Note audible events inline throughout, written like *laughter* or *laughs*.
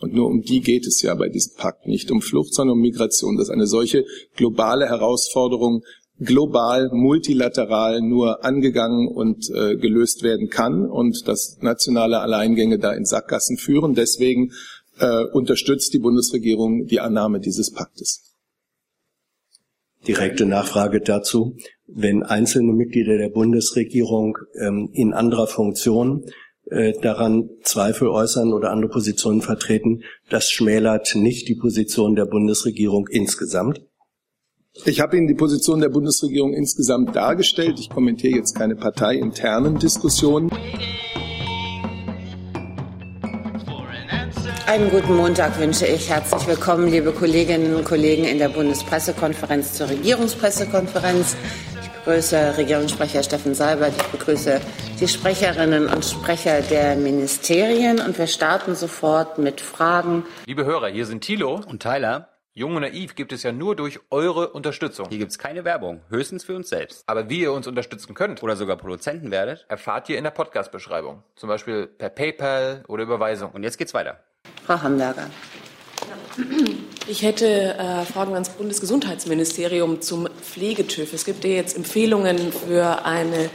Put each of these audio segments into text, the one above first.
Und nur um die geht es ja bei diesem Pakt. Nicht um Flucht, sondern um Migration. Dass eine solche globale Herausforderung global, multilateral nur angegangen und äh, gelöst werden kann und dass nationale Alleingänge da in Sackgassen führen. Deswegen äh, unterstützt die Bundesregierung die Annahme dieses Paktes. Direkte Nachfrage dazu. Wenn einzelne Mitglieder der Bundesregierung ähm, in anderer Funktion äh, daran Zweifel äußern oder andere Positionen vertreten, das schmälert nicht die Position der Bundesregierung insgesamt? Ich habe Ihnen die Position der Bundesregierung insgesamt dargestellt. Ich kommentiere jetzt keine parteiinternen Diskussionen. Einen guten Montag wünsche ich. Herzlich willkommen, liebe Kolleginnen und Kollegen in der Bundespressekonferenz zur Regierungspressekonferenz. Ich begrüße Regierungssprecher Steffen Seibert. Ich begrüße die Sprecherinnen und Sprecher der Ministerien. Und wir starten sofort mit Fragen. Liebe Hörer, hier sind Thilo und Tyler. Jung und Naiv gibt es ja nur durch eure Unterstützung. Hier gibt es keine Werbung, höchstens für uns selbst. Aber wie ihr uns unterstützen könnt oder sogar Produzenten werdet, erfahrt ihr in der Podcast-Beschreibung. Zum Beispiel per PayPal oder Überweisung. Und jetzt geht's weiter. Frau Hamberger. *clears throat* *clears throat* Ich hätte äh, Fragen ans Bundesgesundheitsministerium zum Pflegetüv. Es gibt ja jetzt Empfehlungen für eine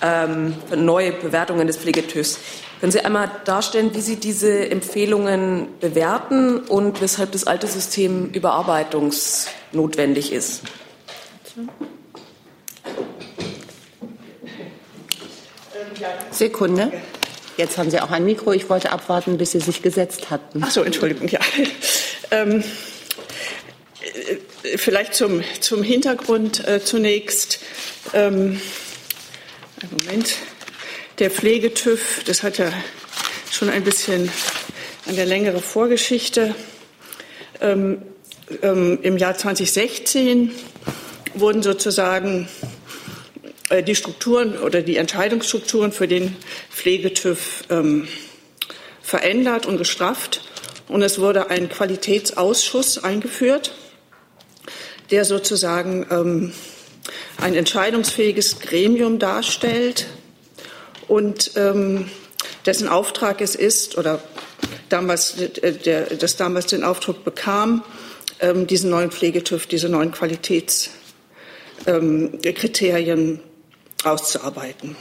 ähm, für neue Bewertungen des Pflegetüvs. Können Sie einmal darstellen, wie Sie diese Empfehlungen bewerten und weshalb das alte System überarbeitungsnotwendig ist? Sekunde. Jetzt haben Sie auch ein Mikro. Ich wollte abwarten, bis Sie sich gesetzt hatten. Ach so, Entschuldigung, ja. Ähm, äh, vielleicht zum, zum Hintergrund äh, zunächst. Ähm, Moment der Pflegetüv, das hat ja schon ein bisschen eine längere Vorgeschichte. Ähm, ähm, Im Jahr 2016 wurden sozusagen die Strukturen oder die Entscheidungsstrukturen für den Pflegetüv ähm, verändert und gestrafft. Und es wurde ein Qualitätsausschuss eingeführt, der sozusagen ähm, ein entscheidungsfähiges Gremium darstellt, und ähm, dessen Auftrag es ist oder damals, der, das damals den Auftrag bekam, ähm, diesen neuen Pflegetüv, diese neuen Qualitätskriterien ähm, auszuarbeiten.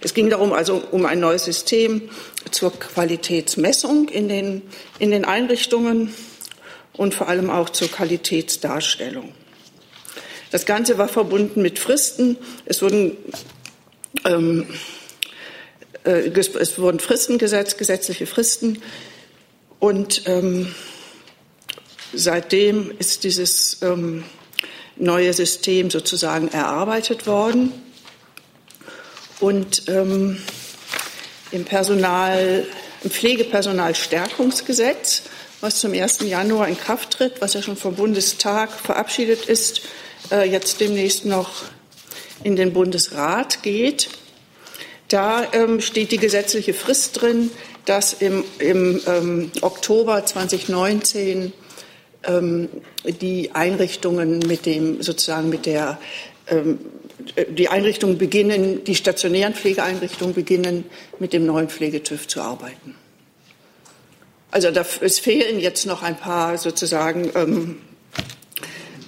Es ging darum, also um ein neues System zur Qualitätsmessung in den, in den Einrichtungen und vor allem auch zur Qualitätsdarstellung. Das Ganze war verbunden mit Fristen. Es wurden ähm, äh, es wurden Fristen gesetzt, gesetzliche Fristen. Und ähm, seitdem ist dieses ähm, neue System sozusagen erarbeitet worden. Und ähm, im Personal, im Pflegepersonalstärkungsgesetz, was zum 1. Januar in Kraft tritt, was ja schon vom Bundestag verabschiedet ist, äh, jetzt demnächst noch in den Bundesrat geht, da ähm, steht die gesetzliche Frist drin, dass im, im ähm, Oktober 2019 ähm, die Einrichtungen mit dem sozusagen mit der ähm, die Einrichtungen beginnen, die stationären Pflegeeinrichtungen beginnen, mit dem neuen Pflegetüv zu arbeiten. Also da, es fehlen jetzt noch ein paar sozusagen ähm,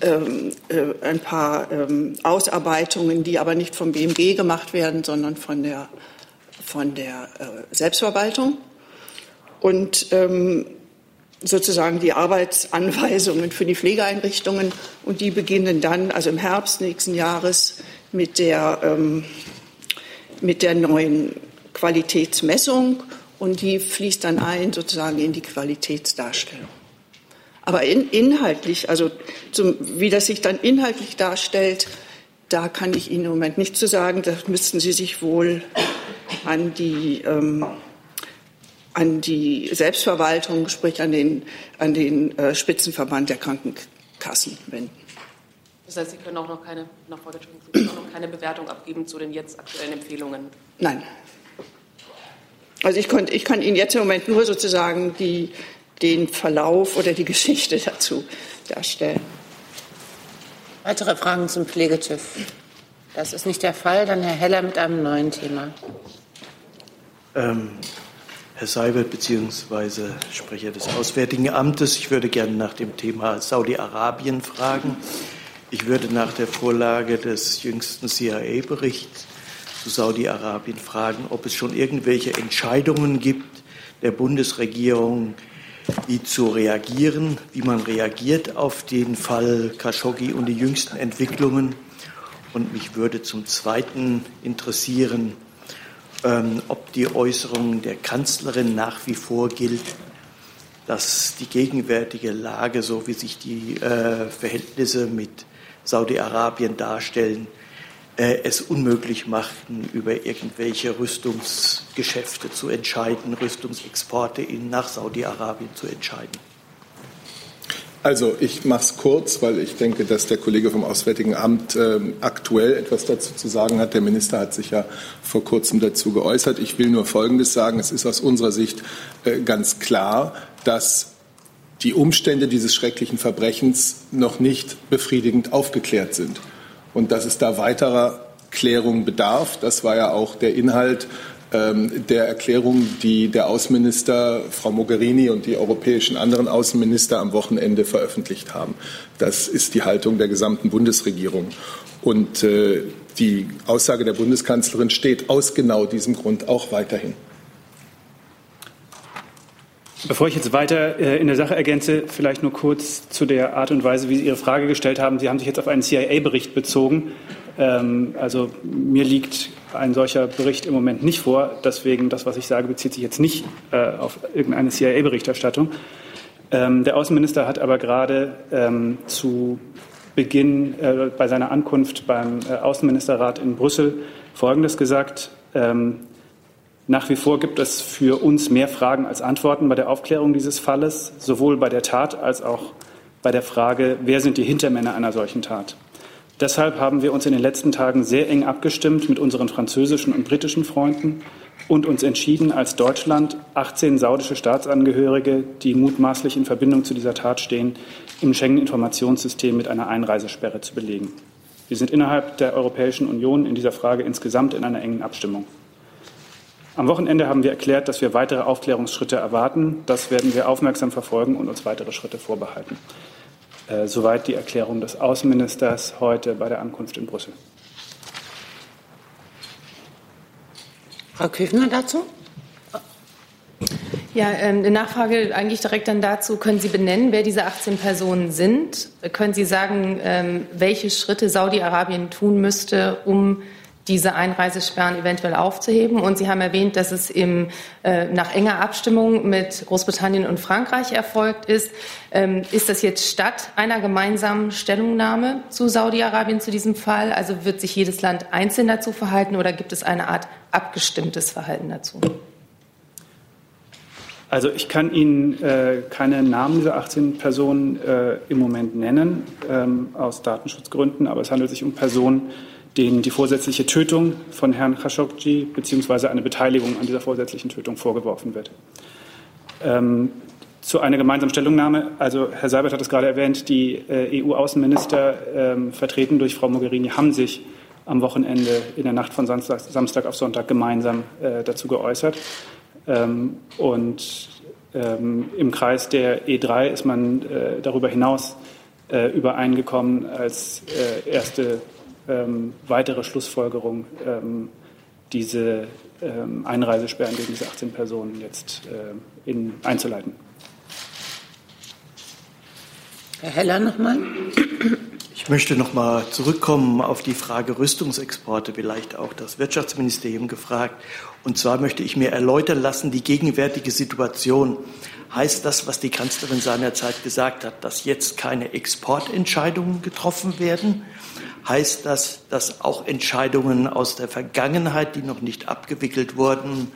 ähm, äh, ein paar ähm, Ausarbeitungen, die aber nicht vom BMG gemacht werden, sondern von der, von der äh, Selbstverwaltung. Und ähm, sozusagen die Arbeitsanweisungen für die Pflegeeinrichtungen. Und die beginnen dann, also im Herbst nächsten Jahres, mit der, ähm, mit der neuen Qualitätsmessung. Und die fließt dann ein sozusagen in die Qualitätsdarstellung. Aber in, inhaltlich, also zum, wie das sich dann inhaltlich darstellt, da kann ich Ihnen im Moment nicht zu sagen. Da müssten Sie sich wohl an die, ähm, an die Selbstverwaltung, sprich an den, an den äh, Spitzenverband der Krankenkassen wenden. Das heißt, Sie können auch noch keine, Nachfrage, Sie können auch noch keine Bewertung abgeben zu den jetzt aktuellen Empfehlungen? Nein. Also ich, konnt, ich kann Ihnen jetzt im Moment nur sozusagen die, den Verlauf oder die Geschichte *laughs* dazu darstellen. Weitere Fragen zum Pflegetüv? Das ist nicht der Fall. Dann Herr Heller mit einem neuen Thema. Ähm, Herr Seibert bzw. Sprecher des Auswärtigen Amtes. Ich würde gerne nach dem Thema Saudi-Arabien fragen. Ich würde nach der Vorlage des jüngsten CIA-Berichts zu Saudi-Arabien fragen, ob es schon irgendwelche Entscheidungen gibt der Bundesregierung, wie zu reagieren, wie man reagiert auf den Fall Khashoggi und die jüngsten Entwicklungen. Und mich würde zum Zweiten interessieren, ähm, ob die Äußerung der Kanzlerin nach wie vor gilt, dass die gegenwärtige Lage, so wie sich die äh, Verhältnisse mit Saudi-Arabien darstellen, äh, es unmöglich machten, über irgendwelche Rüstungsgeschäfte zu entscheiden, Rüstungsexporte nach Saudi-Arabien zu entscheiden. Also ich mache es kurz, weil ich denke, dass der Kollege vom Auswärtigen Amt äh, aktuell etwas dazu zu sagen hat. Der Minister hat sich ja vor kurzem dazu geäußert. Ich will nur Folgendes sagen. Es ist aus unserer Sicht äh, ganz klar, dass die Umstände dieses schrecklichen Verbrechens noch nicht befriedigend aufgeklärt sind und dass es da weiterer Klärung bedarf. Das war ja auch der Inhalt ähm, der Erklärung, die der Außenminister Frau Mogherini und die europäischen anderen Außenminister am Wochenende veröffentlicht haben. Das ist die Haltung der gesamten Bundesregierung. Und äh, die Aussage der Bundeskanzlerin steht aus genau diesem Grund auch weiterhin. Bevor ich jetzt weiter äh, in der Sache ergänze, vielleicht nur kurz zu der Art und Weise, wie Sie Ihre Frage gestellt haben. Sie haben sich jetzt auf einen CIA-Bericht bezogen. Ähm, also mir liegt ein solcher Bericht im Moment nicht vor. Deswegen, das, was ich sage, bezieht sich jetzt nicht äh, auf irgendeine CIA-Berichterstattung. Ähm, der Außenminister hat aber gerade ähm, zu Beginn äh, bei seiner Ankunft beim Außenministerrat in Brüssel Folgendes gesagt. Nach wie vor gibt es für uns mehr Fragen als Antworten bei der Aufklärung dieses Falles, sowohl bei der Tat als auch bei der Frage, wer sind die Hintermänner einer solchen Tat. Deshalb haben wir uns in den letzten Tagen sehr eng abgestimmt mit unseren französischen und britischen Freunden und uns entschieden, als Deutschland 18 saudische Staatsangehörige, die mutmaßlich in Verbindung zu dieser Tat stehen, im Schengen-Informationssystem mit einer Einreisesperre zu belegen. Wir sind innerhalb der Europäischen Union in dieser Frage insgesamt in einer engen Abstimmung. Am Wochenende haben wir erklärt, dass wir weitere Aufklärungsschritte erwarten. Das werden wir aufmerksam verfolgen und uns weitere Schritte vorbehalten. Äh, soweit die Erklärung des Außenministers heute bei der Ankunft in Brüssel. Frau Küchner dazu? Ja, ähm, eine Nachfrage eigentlich direkt dann dazu. Können Sie benennen, wer diese 18 Personen sind? Können Sie sagen, ähm, welche Schritte Saudi-Arabien tun müsste, um diese Einreisesperren eventuell aufzuheben. Und Sie haben erwähnt, dass es im, äh, nach enger Abstimmung mit Großbritannien und Frankreich erfolgt ist. Ähm, ist das jetzt statt einer gemeinsamen Stellungnahme zu Saudi-Arabien zu diesem Fall? Also wird sich jedes Land einzeln dazu verhalten oder gibt es eine Art abgestimmtes Verhalten dazu? Also ich kann Ihnen äh, keine Namen dieser 18 Personen äh, im Moment nennen, ähm, aus Datenschutzgründen, aber es handelt sich um Personen, denen die vorsätzliche Tötung von Herrn Khashoggi bzw. eine Beteiligung an dieser vorsätzlichen Tötung vorgeworfen wird. Ähm, zu einer gemeinsamen Stellungnahme. Also Herr Seibert hat es gerade erwähnt, die äh, EU-Außenminister, ähm, vertreten durch Frau Mogherini, haben sich am Wochenende in der Nacht von Samstag, Samstag auf Sonntag gemeinsam äh, dazu geäußert. Ähm, und ähm, im Kreis der E3 ist man äh, darüber hinaus äh, übereingekommen, als äh, erste ähm, weitere Schlussfolgerung ähm, diese ähm, Einreisesperren gegen diese 18 Personen jetzt äh, in, einzuleiten. Herr Heller nochmal. Ich möchte noch mal zurückkommen auf die Frage Rüstungsexporte, vielleicht auch das Wirtschaftsministerium gefragt. Und zwar möchte ich mir erläutern lassen, die gegenwärtige Situation. Heißt das, was die Kanzlerin seinerzeit gesagt hat, dass jetzt keine Exportentscheidungen getroffen werden? Heißt das, dass auch Entscheidungen aus der Vergangenheit, die noch nicht abgewickelt wurden,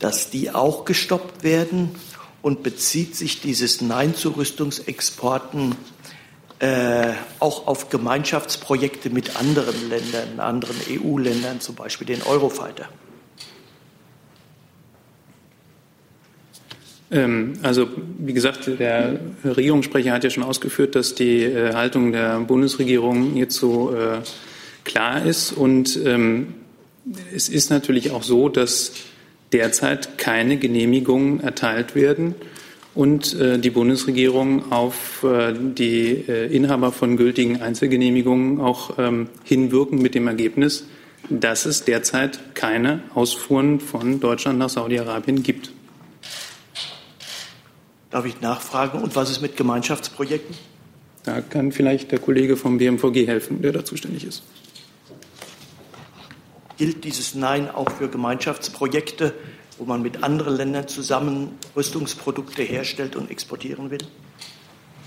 dass die auch gestoppt werden? Und bezieht sich dieses Nein zu Rüstungsexporten äh, auch auf Gemeinschaftsprojekte mit anderen Ländern, anderen EU-Ländern, zum Beispiel den Eurofighter? Also wie gesagt, der Regierungssprecher hat ja schon ausgeführt, dass die äh, Haltung der Bundesregierung so äh, klar ist. Und ähm, es ist natürlich auch so, dass derzeit keine Genehmigungen erteilt werden und äh, die Bundesregierung auf die Inhaber von gültigen Einzelgenehmigungen auch ähm, hinwirken mit dem Ergebnis, dass es derzeit keine Ausfuhren von Deutschland nach Saudi-Arabien gibt. Darf ich nachfragen? Und was ist mit Gemeinschaftsprojekten? Da kann vielleicht der Kollege vom BMVG helfen, der da zuständig ist. Gilt dieses Nein auch für Gemeinschaftsprojekte, wo man mit anderen Ländern zusammen Rüstungsprodukte herstellt und exportieren will?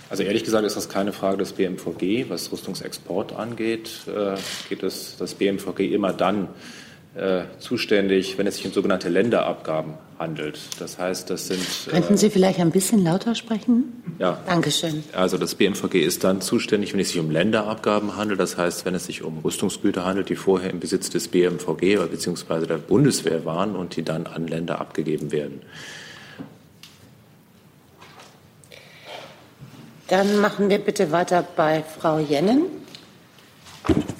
Also ehrlich gesagt ist das keine Frage des BMVG. Was Rüstungsexport angeht, äh, geht es das BMVG immer dann äh, zuständig, wenn es sich um sogenannte Länderabgaben handelt. Das heißt, das sind. Äh, Könnten Sie vielleicht ein bisschen lauter sprechen? Ja. Dankeschön. Also das BMVG ist dann zuständig, wenn es sich um Länderabgaben handelt. Das heißt, wenn es sich um Rüstungsgüter handelt, die vorher im Besitz des BMVG oder beziehungsweise der Bundeswehr waren und die dann an Länder abgegeben werden. Dann machen wir bitte weiter bei Frau Jennen.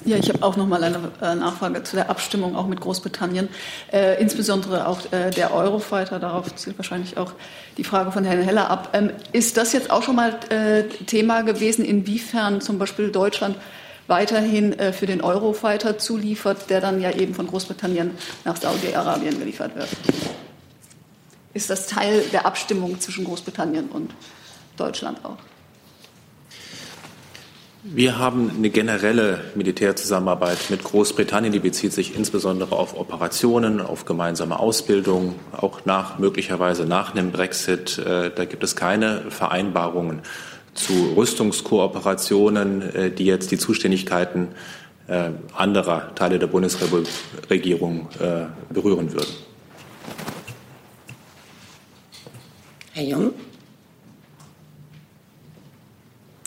Ja, ich habe auch noch mal eine äh, Nachfrage zu der Abstimmung auch mit Großbritannien, äh, insbesondere auch äh, der Eurofighter. Darauf zielt wahrscheinlich auch die Frage von Herrn Heller ab. Ähm, ist das jetzt auch schon mal äh, Thema gewesen, inwiefern zum Beispiel Deutschland weiterhin äh, für den Eurofighter zuliefert, der dann ja eben von Großbritannien nach Saudi-Arabien geliefert wird? Ist das Teil der Abstimmung zwischen Großbritannien und Deutschland auch? Wir haben eine generelle Militärzusammenarbeit mit Großbritannien, die bezieht sich insbesondere auf Operationen, auf gemeinsame Ausbildung, auch nach möglicherweise nach einem Brexit. Äh, da gibt es keine Vereinbarungen zu Rüstungskooperationen, äh, die jetzt die Zuständigkeiten äh, anderer Teile der Bundesregierung berühren würden. Herr Jung.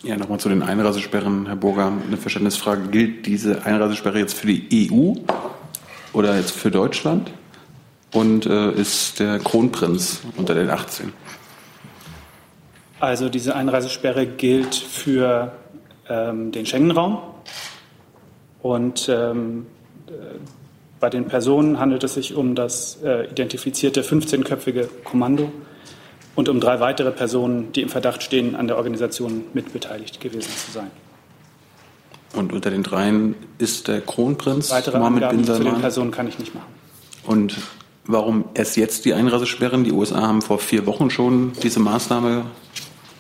Ja, nochmal zu den Einreisesperren, Herr Burger. Eine Verständnisfrage. Gilt diese Einreisesperre jetzt für die EU oder jetzt für Deutschland? Und äh, ist der Kronprinz unter den 18? Also diese Einreisesperre gilt für ähm, den Schengen-Raum. Und ähm, äh, bei den Personen handelt es sich um das äh, identifizierte 15-köpfige Kommando und um drei weitere Personen, die im Verdacht stehen, an der Organisation mitbeteiligt gewesen zu sein. Und unter den dreien ist der Kronprinz Weitere Mohammed Angaben bin zu den Salman. Personen kann ich nicht machen. Und warum erst jetzt die Einreisesperren? Die USA haben vor vier Wochen schon diese Maßnahme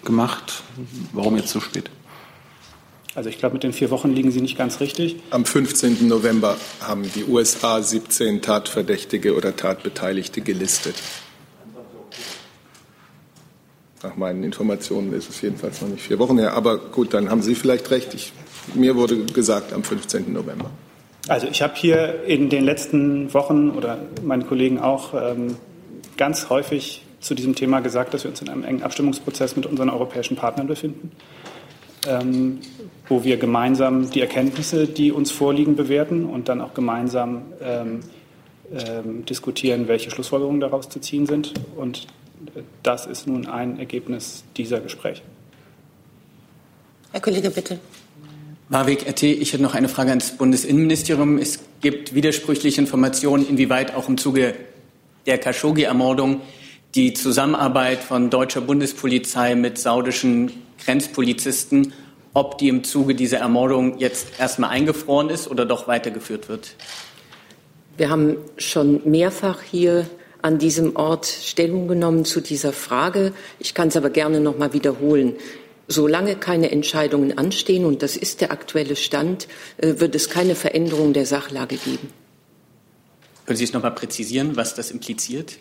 gemacht. Warum jetzt so spät? Also ich glaube, mit den vier Wochen liegen Sie nicht ganz richtig. Am 15. November haben die USA 17 Tatverdächtige oder Tatbeteiligte gelistet. Nach meinen Informationen ist es jedenfalls noch nicht vier Wochen her. Aber gut, dann haben Sie vielleicht recht. Ich, mir wurde gesagt am 15. November. Also ich habe hier in den letzten Wochen oder meine Kollegen auch ähm, ganz häufig zu diesem Thema gesagt, dass wir uns in einem engen Abstimmungsprozess mit unseren europäischen Partnern befinden, ähm, wo wir gemeinsam die Erkenntnisse, die uns vorliegen, bewerten und dann auch gemeinsam ähm, ähm, diskutieren, welche Schlussfolgerungen daraus zu ziehen sind. Und das ist nun ein Ergebnis dieser Gespräche. Herr Kollege, bitte. Marwig RT, ich hätte noch eine Frage ans Bundesinnenministerium. Es gibt widersprüchliche Informationen, inwieweit auch im Zuge der Khashoggi-Ermordung die Zusammenarbeit von deutscher Bundespolizei mit saudischen Grenzpolizisten, ob die im Zuge dieser Ermordung jetzt erstmal eingefroren ist oder doch weitergeführt wird. Wir haben schon mehrfach hier an diesem Ort Stellung genommen zu dieser Frage. Ich kann es aber gerne noch mal wiederholen. Solange keine Entscheidungen anstehen, und das ist der aktuelle Stand, äh, wird es keine Veränderung der Sachlage geben. Können Sie es noch mal präzisieren, was das impliziert?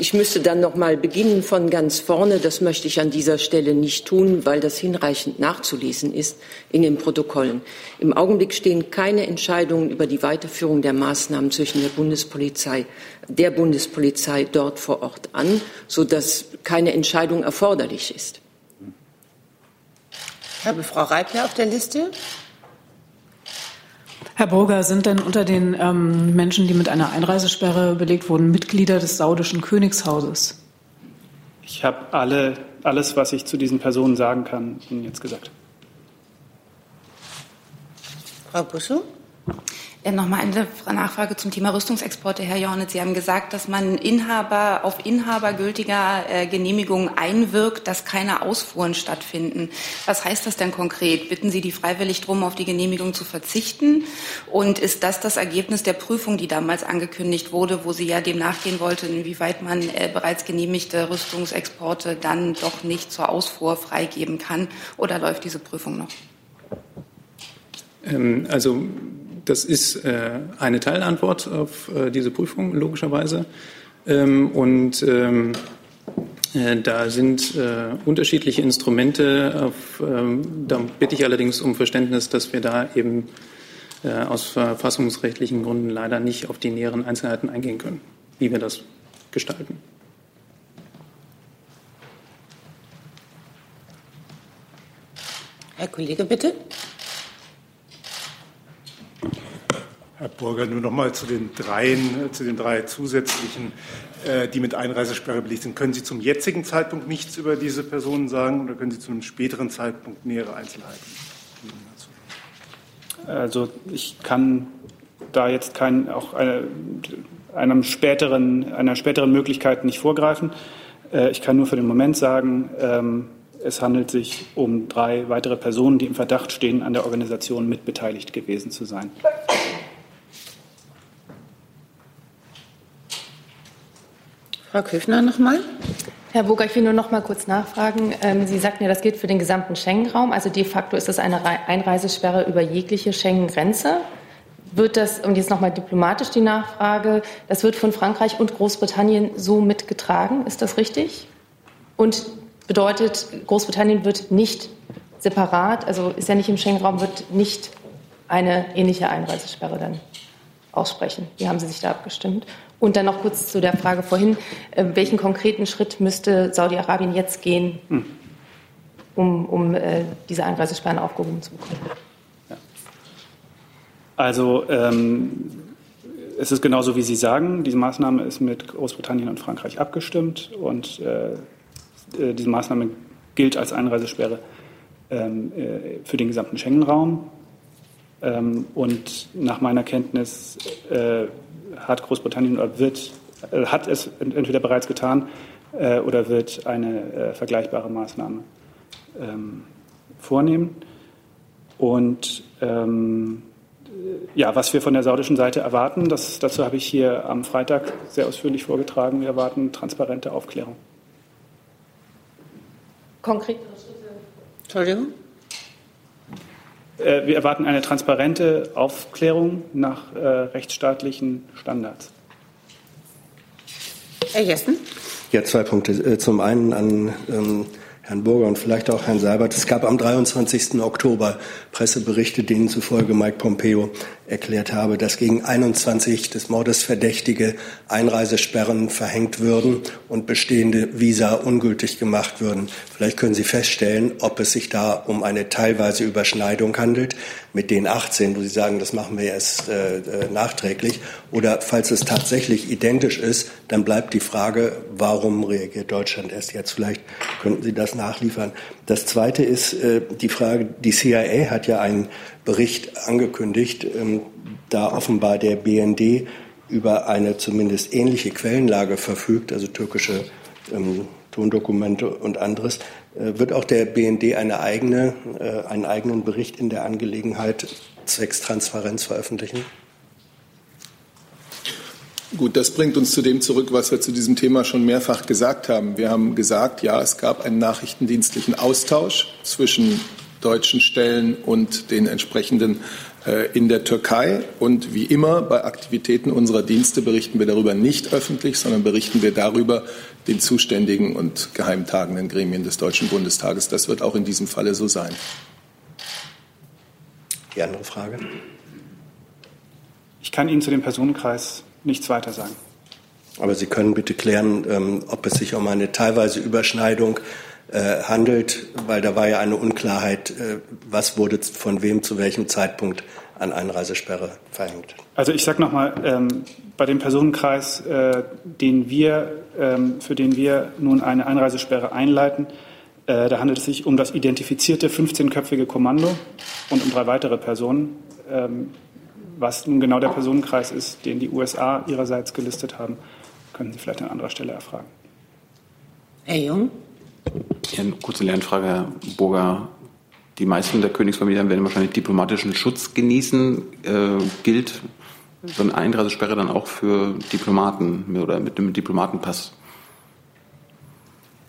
Ich müsste dann noch mal beginnen von ganz vorne. Das möchte ich an dieser Stelle nicht tun, weil das hinreichend nachzulesen ist in den Protokollen. Im Augenblick stehen keine Entscheidungen über die Weiterführung der Maßnahmen zwischen der Bundespolizei, der Bundespolizei dort vor Ort an, sodass keine Entscheidung erforderlich ist. Ich habe Frau Reitler auf der Liste. Herr Burger, sind denn unter den ähm, Menschen, die mit einer Einreisesperre belegt wurden, Mitglieder des saudischen Königshauses? Ich habe alle, alles, was ich zu diesen Personen sagen kann, Ihnen jetzt gesagt. Frau Buschow? Ja, Nochmal eine Nachfrage zum Thema Rüstungsexporte, Herr Jornitz. Sie haben gesagt, dass man Inhaber auf Inhaber gültiger äh, Genehmigungen einwirkt, dass keine Ausfuhren stattfinden. Was heißt das denn konkret? Bitten Sie die freiwillig darum, auf die Genehmigung zu verzichten? Und ist das das Ergebnis der Prüfung, die damals angekündigt wurde, wo Sie ja dem nachgehen wollten, inwieweit man äh, bereits genehmigte Rüstungsexporte dann doch nicht zur Ausfuhr freigeben kann? Oder läuft diese Prüfung noch? Ähm, also das ist äh, eine Teilantwort auf äh, diese Prüfung, logischerweise. Ähm, und ähm, äh, da sind unterschiedliche Instrumente. Auf, ähm, da bitte ich allerdings um Verständnis, dass wir da eben aus verfassungsrechtlichen Gründen leider nicht auf die näheren Einzelheiten eingehen können, wie wir das gestalten. Herr Kollege, bitte. Herr Burger, nur noch mal zu den dreien, zu den drei zusätzlichen, äh, die mit Einreisesperre belegt sind. Können Sie zum jetzigen Zeitpunkt nichts über diese Personen sagen oder können Sie zu einem späteren Zeitpunkt nähere Einzelheiten geben? Also ich kann da jetzt kein, auch eine, einem späteren, einer späteren Möglichkeit nicht vorgreifen. Äh, ich kann nur für den Moment sagen, ähm, es handelt sich um drei weitere Personen, die im Verdacht stehen, an der Organisation mitbeteiligt gewesen zu sein. Frau Köfner nochmal. Herr Burger, ich will nur noch mal kurz nachfragen. Ähm, Sie sagten ja, das gilt für den gesamten Schengen-Raum. Also de facto ist das eine Einreisesperre über jegliche Schengen-Grenze. Wird das, und jetzt noch mal diplomatisch die Nachfrage, das wird von Frankreich und Großbritannien so mitgetragen, ist das richtig? Und bedeutet, Großbritannien wird nicht separat, also ist ja nicht im Schengen-Raum, wird nicht eine ähnliche Einreisesperre dann aussprechen. Wie haben Sie sich da abgestimmt? Und dann noch kurz zu der Frage vorhin, äh, welchen konkreten Schritt müsste Saudi-Arabien jetzt gehen, hm. um, um äh, diese Einreisesperren aufgehoben zu bekommen? Also ähm, es ist genauso, wie Sie sagen. Diese Maßnahme ist mit Großbritannien und Frankreich abgestimmt und äh, äh diese Maßnahme gilt als Einreisesperre ähm, äh, für den gesamten Schengen-Raum. Ähm, und nach meiner Kenntnis äh, hat Großbritannien oder wird, äh, hat es entweder bereits getan äh, oder wird eine äh, vergleichbare Maßnahme ähm, vornehmen. Und ähm, ja, was wir von der saudischen Seite erwarten, das, dazu habe ich hier am Freitag sehr ausführlich vorgetragen. Wir erwarten transparente Aufklärung. Konkret? Entschuldigung? Äh, wir erwarten eine transparente Aufklärung nach äh, rechtsstaatlichen Standards. Herr Jessen? Ja, zwei Punkte. Äh, zum einen an ähm, Herrn Burger und vielleicht auch Herrn Seibert. Es gab am 23. Oktober Presseberichte, denen zufolge Mike Pompeo erklärt habe, dass gegen 21 des Mordes verdächtige Einreisesperren verhängt würden und bestehende Visa ungültig gemacht würden. Vielleicht können Sie feststellen, ob es sich da um eine teilweise Überschneidung handelt mit den 18, wo Sie sagen, das machen wir erst äh, äh, nachträglich. Oder falls es tatsächlich identisch ist, dann bleibt die Frage, warum reagiert Deutschland erst jetzt? Vielleicht könnten Sie das nachliefern. Das Zweite ist äh, die Frage, die CIA hat ja einen Bericht angekündigt, ähm, da offenbar der BND über eine zumindest ähnliche Quellenlage verfügt, also türkische ähm, Tondokumente und anderes, äh, wird auch der BND eine eigene, äh, einen eigenen Bericht in der Angelegenheit zwecks Transparenz veröffentlichen? Gut, das bringt uns zu dem zurück, was wir zu diesem Thema schon mehrfach gesagt haben. Wir haben gesagt, ja, es gab einen nachrichtendienstlichen Austausch zwischen deutschen Stellen und den entsprechenden äh, in der Türkei. Und wie immer bei Aktivitäten unserer Dienste berichten wir darüber nicht öffentlich, sondern berichten wir darüber den zuständigen und geheimtagenden Gremien des Deutschen Bundestages. Das wird auch in diesem Falle so sein. Die andere Frage? Ich kann Ihnen zu dem Personenkreis nichts weiter sagen. Aber Sie können bitte klären, ähm, ob es sich um eine teilweise Überschneidung äh, handelt, weil da war ja eine Unklarheit, äh, was wurde von wem zu welchem Zeitpunkt an Einreisesperre verhängt. Also ich sage nochmal, ähm, bei dem Personenkreis, äh, den wir, ähm, für den wir nun eine Einreisesperre einleiten, äh, da handelt es sich um das identifizierte 15-köpfige Kommando und um drei weitere Personen. Ähm, was nun genau der Personenkreis ist, den die USA ihrerseits gelistet haben, können Sie vielleicht an anderer Stelle erfragen. Herr Jung? Ja, eine kurze Lernfrage, Herr Burger. Die meisten der Königsfamilien werden wahrscheinlich diplomatischen Schutz genießen. Äh, gilt so eine Einreisesperre dann auch für Diplomaten oder mit einem Diplomatenpass?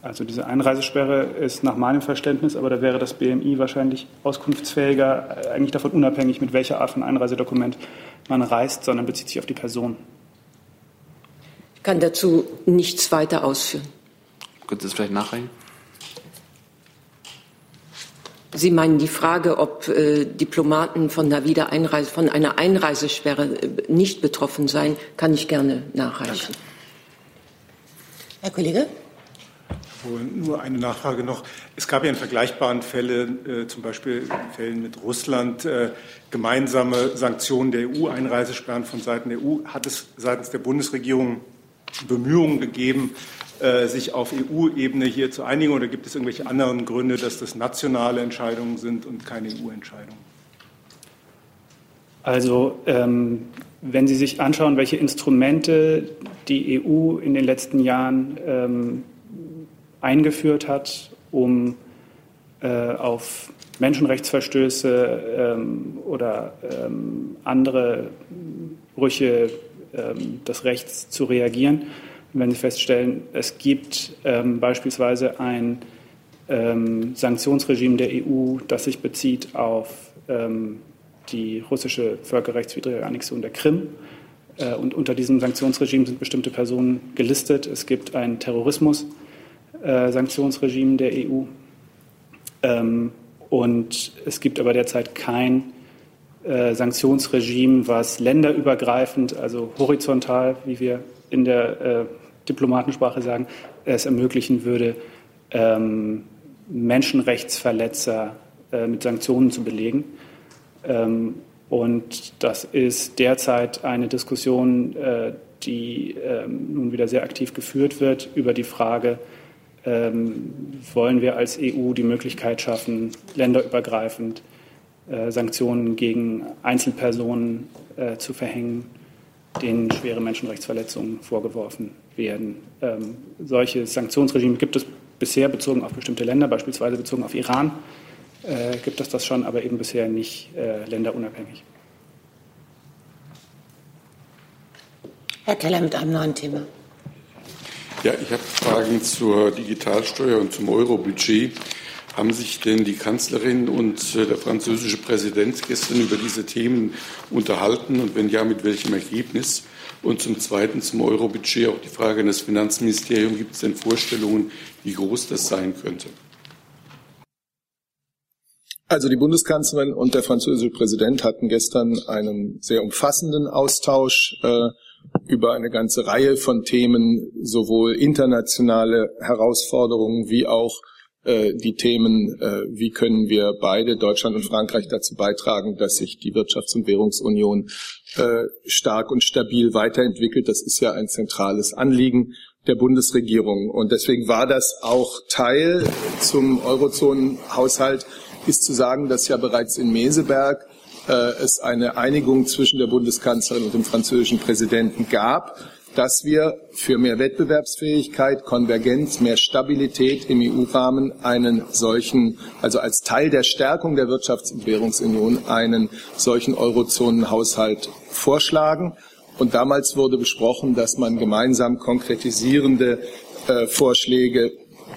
Also diese Einreisesperre ist nach meinem Verständnis, aber da wäre das BMI wahrscheinlich auskunftsfähiger, äh, eigentlich davon unabhängig, mit welcher Art von Einreisedokument man reist, sondern bezieht sich auf die Person. Ich kann dazu nichts weiter ausführen. Können Sie das vielleicht nachreichen? Sie meinen die Frage, ob äh, Diplomaten von einer Wiedereinreise, von einer Einreisesperre äh, nicht betroffen seien, kann ich gerne nachreichen. Danke. Herr Kollege? Nur eine Nachfrage noch. Es gab ja in vergleichbaren Fällen, äh, zum Beispiel Fällen mit Russland, äh, gemeinsame Sanktionen der EU, Einreisesperren von Seiten der EU. Hat es seitens der Bundesregierung Bemühungen gegeben, äh, sich auf EU-Ebene hier zu einigen? Oder gibt es irgendwelche anderen Gründe, dass das nationale Entscheidungen sind und keine EU-Entscheidungen? Also ähm, wenn Sie sich anschauen, welche Instrumente die EU in den letzten Jahren ähm, eingeführt hat, um äh, auf Menschenrechtsverstöße ähm, oder ähm, andere Brüche ähm, des Rechts zu reagieren. Und wenn Sie feststellen, es gibt ähm, beispielsweise ein ähm, Sanktionsregime der EU, das sich bezieht auf ähm, die russische völkerrechtswidrige Annexion der Krim, äh, und unter diesem Sanktionsregime sind bestimmte Personen gelistet. Es gibt ein Terrorismus. Äh, Sanktionsregime der EU. Ähm, und es gibt aber derzeit kein äh, Sanktionsregime, was länderübergreifend, also horizontal, wie wir in der äh, Diplomatensprache sagen, es ermöglichen würde, ähm, Menschenrechtsverletzer äh, mit Sanktionen zu belegen. Ähm, und das ist derzeit eine Diskussion, äh, die ähm, nun wieder sehr aktiv geführt wird über die Frage, wollen wir als EU die Möglichkeit schaffen, länderübergreifend äh, Sanktionen gegen Einzelpersonen äh, zu verhängen, denen schwere Menschenrechtsverletzungen vorgeworfen werden. Ähm, solche Sanktionsregime gibt es bisher bezogen auf bestimmte Länder, beispielsweise bezogen auf Iran, äh, gibt es das schon, aber eben bisher nicht länderunabhängig. Herr Keller mit einem neuen Thema. Ja, ich habe Fragen zur Digitalsteuer und zum Euro-Budget. Haben sich denn die Kanzlerin und äh, der französische Präsident gestern über diese Themen unterhalten und wenn ja, mit welchem Ergebnis? Und zum Zweiten zum Euro-Budget auch die Frage an das Finanzministerium. Gibt es denn Vorstellungen, wie groß das sein könnte? Also die Bundeskanzlerin und der französische Präsident hatten gestern einen sehr umfassenden Austausch. Äh, über eine ganze Reihe von Themen, sowohl internationale Herausforderungen wie auch äh, die Themen, äh, wie können wir beide, Deutschland und Frankreich, dazu beitragen, dass sich die Wirtschafts- und Währungsunion äh, stark und stabil weiterentwickelt. Das ist ja ein zentrales Anliegen der Bundesregierung. Und deswegen war das auch Teil zum Eurozonenhaushalt, ist zu sagen, dass ja bereits in Meseberg äh, es eine Einigung zwischen der Bundeskanzlerin und dem französischen Präsidenten gab, dass wir für mehr Wettbewerbsfähigkeit, Konvergenz, mehr Stabilität im EU-Rahmen einen solchen, also als Teil der Stärkung der Wirtschafts- und Währungsunion einen solchen Eurozonenhaushalt vorschlagen. Und damals wurde besprochen, dass man gemeinsam konkretisierende äh, Vorschläge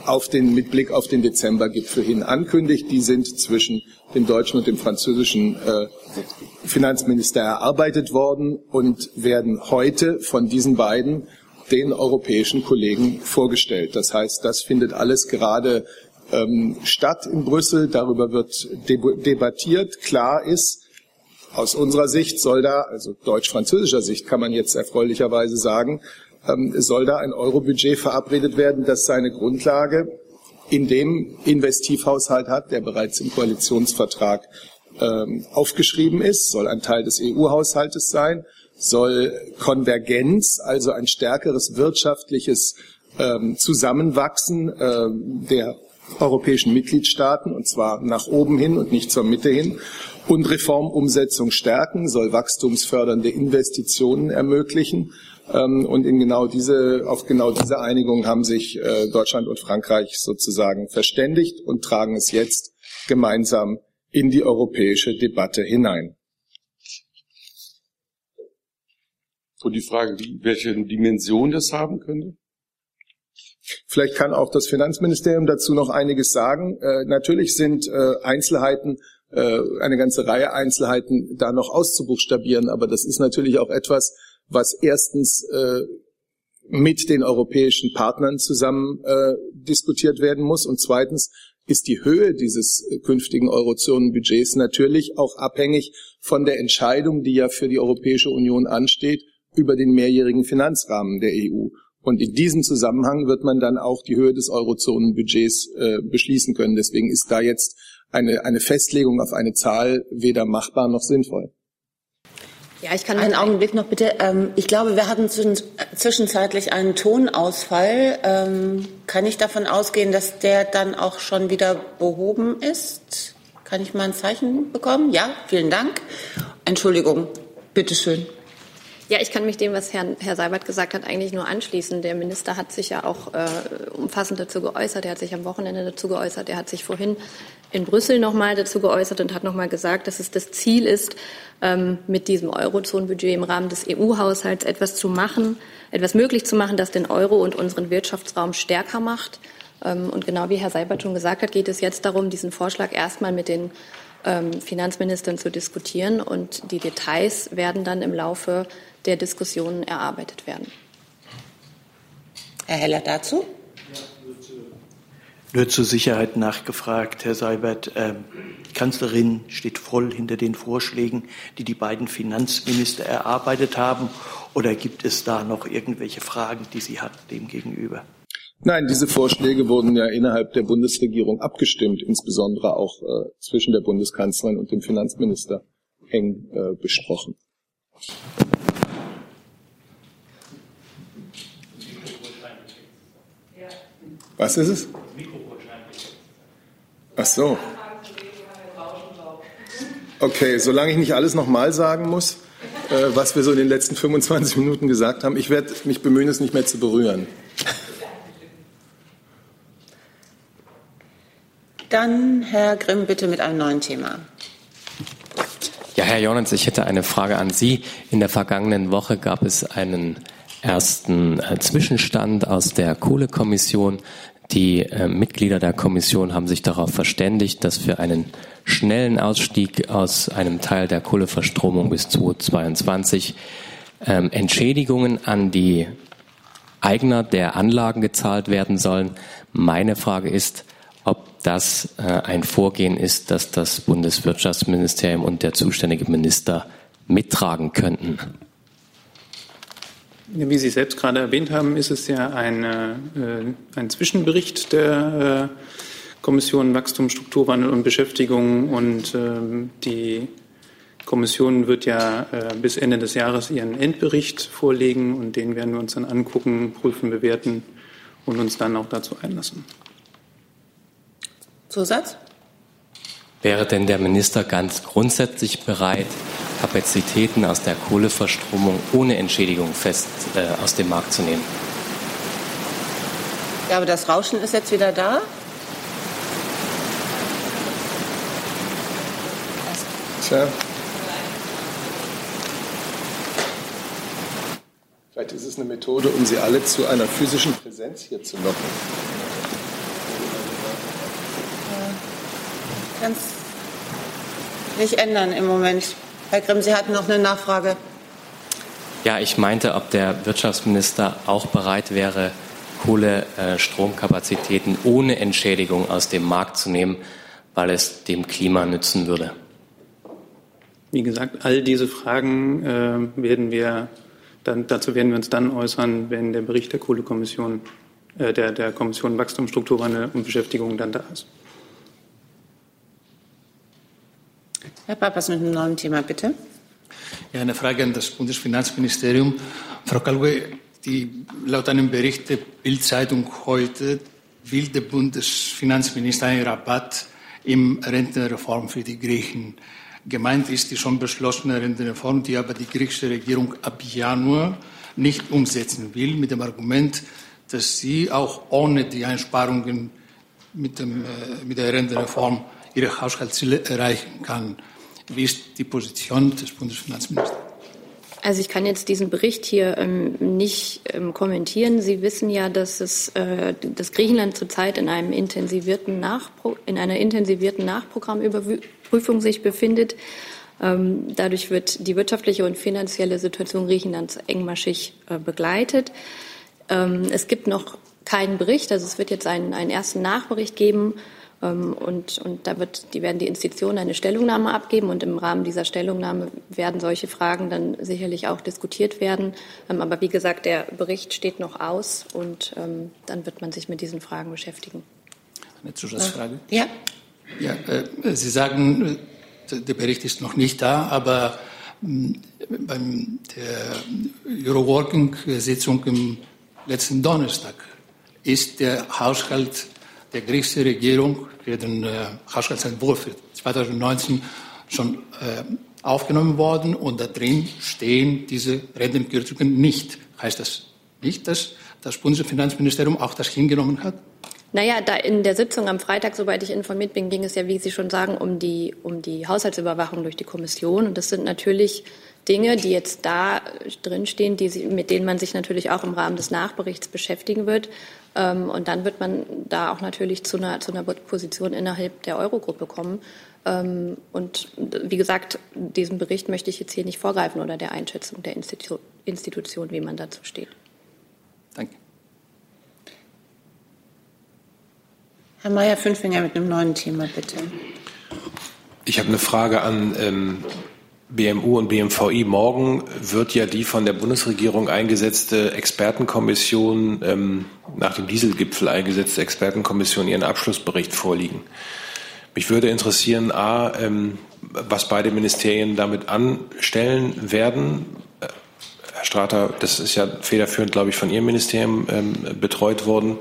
auf den, mit Blick auf den Dezembergipfel hin ankündigt. Die sind zwischen dem deutschen und dem französischen äh, Finanzminister erarbeitet worden und werden heute von diesen beiden den europäischen Kollegen vorgestellt. Das heißt, das findet alles gerade ähm, statt in Brüssel. Darüber wird debattiert. Klar ist, aus unserer Sicht soll da, also deutsch-französischer Sicht kann man jetzt erfreulicherweise sagen, ähm, soll da ein Eurobudget verabredet werden, das seine Grundlage in dem Investivhaushalt hat, der bereits im Koalitionsvertrag ähm, aufgeschrieben ist, soll ein Teil des EU-Haushaltes sein, soll Konvergenz, also ein stärkeres wirtschaftliches ähm, Zusammenwachsen der europäischen Mitgliedstaaten, und zwar nach oben hin und nicht zur Mitte hin, und Reformumsetzung stärken, soll wachstumsfördernde Investitionen ermöglichen. Ähm, und in genau diese, auf genau diese Einigung haben sich äh, Deutschland und Frankreich sozusagen verständigt und tragen es jetzt gemeinsam in die europäische Debatte hinein. Und die Frage, welche Dimension das haben könnte? Vielleicht kann auch das Finanzministerium dazu noch einiges sagen. Äh, natürlich sind äh, Einzelheiten, äh, eine ganze Reihe Einzelheiten da noch auszubuchstabieren, aber das ist natürlich auch etwas, was erstens äh, mit den europäischen Partnern zusammen äh, diskutiert werden muss und zweitens ist die Höhe dieses künftigen Eurozonenbudgets natürlich auch abhängig von der Entscheidung, die ja für die Europäische Union ansteht, über den mehrjährigen Finanzrahmen der EU. Und in diesem Zusammenhang wird man dann auch die Höhe des Eurozonenbudgets äh, beschließen können. Deswegen ist da jetzt eine, eine Festlegung auf eine Zahl weder machbar noch sinnvoll. Ja, ich kann einen Augenblick noch bitte. Ähm, ich glaube, wir hatten zwischenzeitlich einen Tonausfall. Ähm, kann ich davon ausgehen, dass der dann auch schon wieder behoben ist? Kann ich mal ein Zeichen bekommen? Ja, vielen Dank. Entschuldigung, bitteschön. Ja, ich kann mich dem, was Herr, Herr Seibert gesagt hat, eigentlich nur anschließen. Der Minister hat sich ja auch äh, umfassend dazu geäußert. Er hat sich am Wochenende dazu geäußert. Er hat sich vorhin in Brüssel nochmal dazu geäußert und hat nochmal gesagt, dass es das Ziel ist, ähm, mit diesem Eurozonenbudget im Rahmen des EU-Haushalts etwas zu machen, etwas möglich zu machen, das den Euro und unseren Wirtschaftsraum stärker macht. Ähm, und genau wie Herr Seibert schon gesagt hat, geht es jetzt darum, diesen Vorschlag erstmal mit den ähm, Finanzministern zu diskutieren und die Details werden dann im Laufe der Diskussionen erarbeitet werden. Herr Heller dazu? Nur zur Sicherheit nachgefragt, Herr Seibert. Ähm, die Kanzlerin steht voll hinter den Vorschlägen, die die beiden Finanzminister erarbeitet haben. Oder gibt es da noch irgendwelche Fragen, die sie hat dem gegenüber? Nein, diese Vorschläge wurden ja innerhalb der Bundesregierung abgestimmt, insbesondere auch äh, zwischen der Bundeskanzlerin und dem Finanzminister eng äh, besprochen. Was ist es? Ach so. Okay, solange ich nicht alles nochmal sagen muss, äh, was wir so in den letzten 25 Minuten gesagt haben, ich werde mich bemühen, es nicht mehr zu berühren. Dann Herr Grimm bitte mit einem neuen Thema. Ja, Herr Jonens, ich hätte eine Frage an Sie. In der vergangenen Woche gab es einen ersten äh, Zwischenstand aus der Kohlekommission. Die äh, Mitglieder der Kommission haben sich darauf verständigt, dass für einen schnellen Ausstieg aus einem Teil der Kohleverstromung bis 2022 ähm, Entschädigungen an die Eigner der Anlagen gezahlt werden sollen. Meine Frage ist, ob das äh, ein Vorgehen ist, das das Bundeswirtschaftsministerium und der zuständige Minister mittragen könnten. Wie Sie selbst gerade erwähnt haben, ist es ja ein, äh, ein Zwischenbericht der äh, Kommission Wachstum, Strukturwandel und Beschäftigung. Und äh, die Kommission wird ja äh, bis Ende des Jahres ihren Endbericht vorlegen und den werden wir uns dann angucken, prüfen, bewerten und uns dann auch dazu einlassen. Zusatz? Wäre denn der Minister ganz grundsätzlich bereit, Kapazitäten aus der Kohleverstromung ohne Entschädigung fest äh, aus dem Markt zu nehmen? Ja, aber das Rauschen ist jetzt wieder da. Tja. Vielleicht ist es eine Methode, um sie alle zu einer physischen Präsenz hier zu locken. Kann es nicht ändern im Moment. Herr Grimm, Sie hatten noch eine Nachfrage. Ja, ich meinte, ob der Wirtschaftsminister auch bereit wäre, Kohlestromkapazitäten ohne Entschädigung aus dem Markt zu nehmen, weil es dem Klima nützen würde. Wie gesagt, all diese Fragen äh, werden wir dann, dazu werden wir uns dann äußern, wenn der Bericht der Kohlekommission, äh, der, der Kommission Wachstum, Strukturwandel und Beschäftigung dann da ist. Herr Papas mit einem neuen Thema, bitte. Ja, eine Frage an das Bundesfinanzministerium. Frau Kalwe, die, laut einem Bericht der Bildzeitung heute will der Bundesfinanzminister einen Rabatt im Rentenreform für die Griechen. Gemeint ist die schon beschlossene Rentenreform, die aber die griechische Regierung ab Januar nicht umsetzen will, mit dem Argument, dass sie auch ohne die Einsparungen mit, dem, äh, mit der Rentenreform ihre Haushaltsziele erreichen kann. Wie ist die Position des Bundesfinanzministers? Also ich kann jetzt diesen Bericht hier ähm, nicht ähm, kommentieren. Sie wissen ja, dass, es, äh, dass Griechenland zurzeit in, einem intensivierten Nachpro in einer intensivierten Nachprogrammüberprüfung sich befindet. Ähm, dadurch wird die wirtschaftliche und finanzielle Situation Griechenlands engmaschig äh, begleitet. Ähm, es gibt noch keinen Bericht, also es wird jetzt einen, einen ersten Nachbericht geben und, und da wird, die werden die Institutionen eine Stellungnahme abgeben und im Rahmen dieser Stellungnahme werden solche Fragen dann sicherlich auch diskutiert werden. Ähm, aber wie gesagt, der Bericht steht noch aus und ähm, dann wird man sich mit diesen Fragen beschäftigen. Eine Zusatzfrage? Ja. Ja, äh, Sie sagen, äh, der Bericht ist noch nicht da, aber beim der Euroworking-Sitzung im letzten Donnerstag ist der Haushalt der griechischen Regierung für den äh, Haushaltsentwurf für 2019 schon äh, aufgenommen worden und da drin stehen diese Rentenkürzungen nicht. Heißt das nicht, dass das Bundesfinanzministerium auch das hingenommen hat? Naja, da in der Sitzung am Freitag, soweit ich informiert bin, ging es ja, wie Sie schon sagen, um die, um die Haushaltsüberwachung durch die Kommission. Und das sind natürlich Dinge, die jetzt da drinstehen, die, mit denen man sich natürlich auch im Rahmen des Nachberichts beschäftigen wird. Ähm, und dann wird man da auch natürlich zu einer, zu einer Position innerhalb der Eurogruppe kommen. Ähm, und wie gesagt, diesem Bericht möchte ich jetzt hier nicht vorgreifen oder der Einschätzung der Institu Institution, wie man dazu steht. Danke. Herr Mayer-Fünfinger mit einem neuen Thema, bitte. Ich habe eine Frage an ähm, BMU und BMVI. Morgen wird ja die von der Bundesregierung eingesetzte Expertenkommission, ähm, nach dem Dieselgipfel eingesetzte Expertenkommission ihren Abschlussbericht vorliegen. Mich würde interessieren, a, ähm, was beide Ministerien damit anstellen werden. Äh, Herr Strater, das ist ja federführend, glaube ich, von Ihrem Ministerium ähm, betreut worden.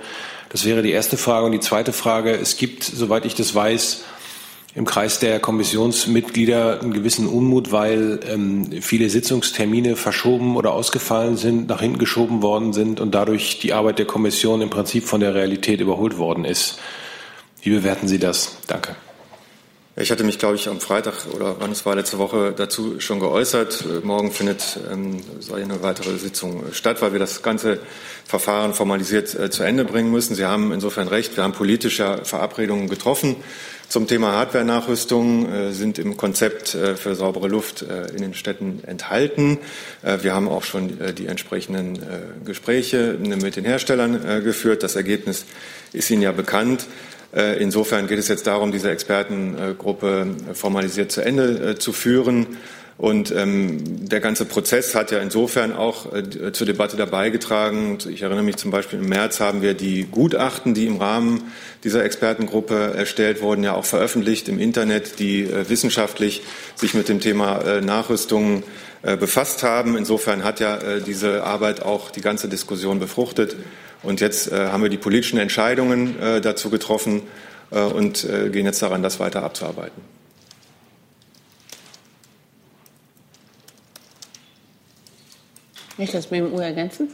Das wäre die erste Frage. Und die zweite Frage, es gibt, soweit ich das weiß, im Kreis der Kommissionsmitglieder einen gewissen Unmut, weil ähm, viele Sitzungstermine verschoben oder ausgefallen sind, nach hinten geschoben worden sind und dadurch die Arbeit der Kommission im Prinzip von der Realität überholt worden ist. Wie bewerten Sie das? Danke. Ich hatte mich, glaube ich, am Freitag oder wann es war, letzte Woche dazu schon geäußert. Morgen findet ähm, eine weitere Sitzung statt, weil wir das ganze Verfahren formalisiert äh, zu Ende bringen müssen. Sie haben insofern recht. Wir haben politische Verabredungen getroffen zum Thema Hardware-Nachrüstung äh, sind im Konzept äh, für saubere Luft äh, in den Städten enthalten. wir haben auch schon die entsprechenden Gespräche mit den Herstellern geführt. Das Ergebnis ist Ihnen ja bekannt. Insofern geht es jetzt darum, diese Expertengruppe formalisiert zu Ende zu führen. Und ähm, der ganze Prozess hat ja insofern auch äh, zur Debatte dabei getragen. Ich erinnere mich zum Beispiel, im März haben wir die Gutachten, die im Rahmen dieser Expertengruppe erstellt wurden, ja auch veröffentlicht im Internet, die äh, wissenschaftlich sich mit dem Thema äh, Nachrüstung äh, befasst haben. Insofern hat ja äh, diese Arbeit auch die ganze Diskussion befruchtet. Und jetzt äh, haben wir die politischen Entscheidungen äh, dazu getroffen äh, und äh, gehen jetzt daran, das weiter abzuarbeiten. Möchte das BMU ergänzen?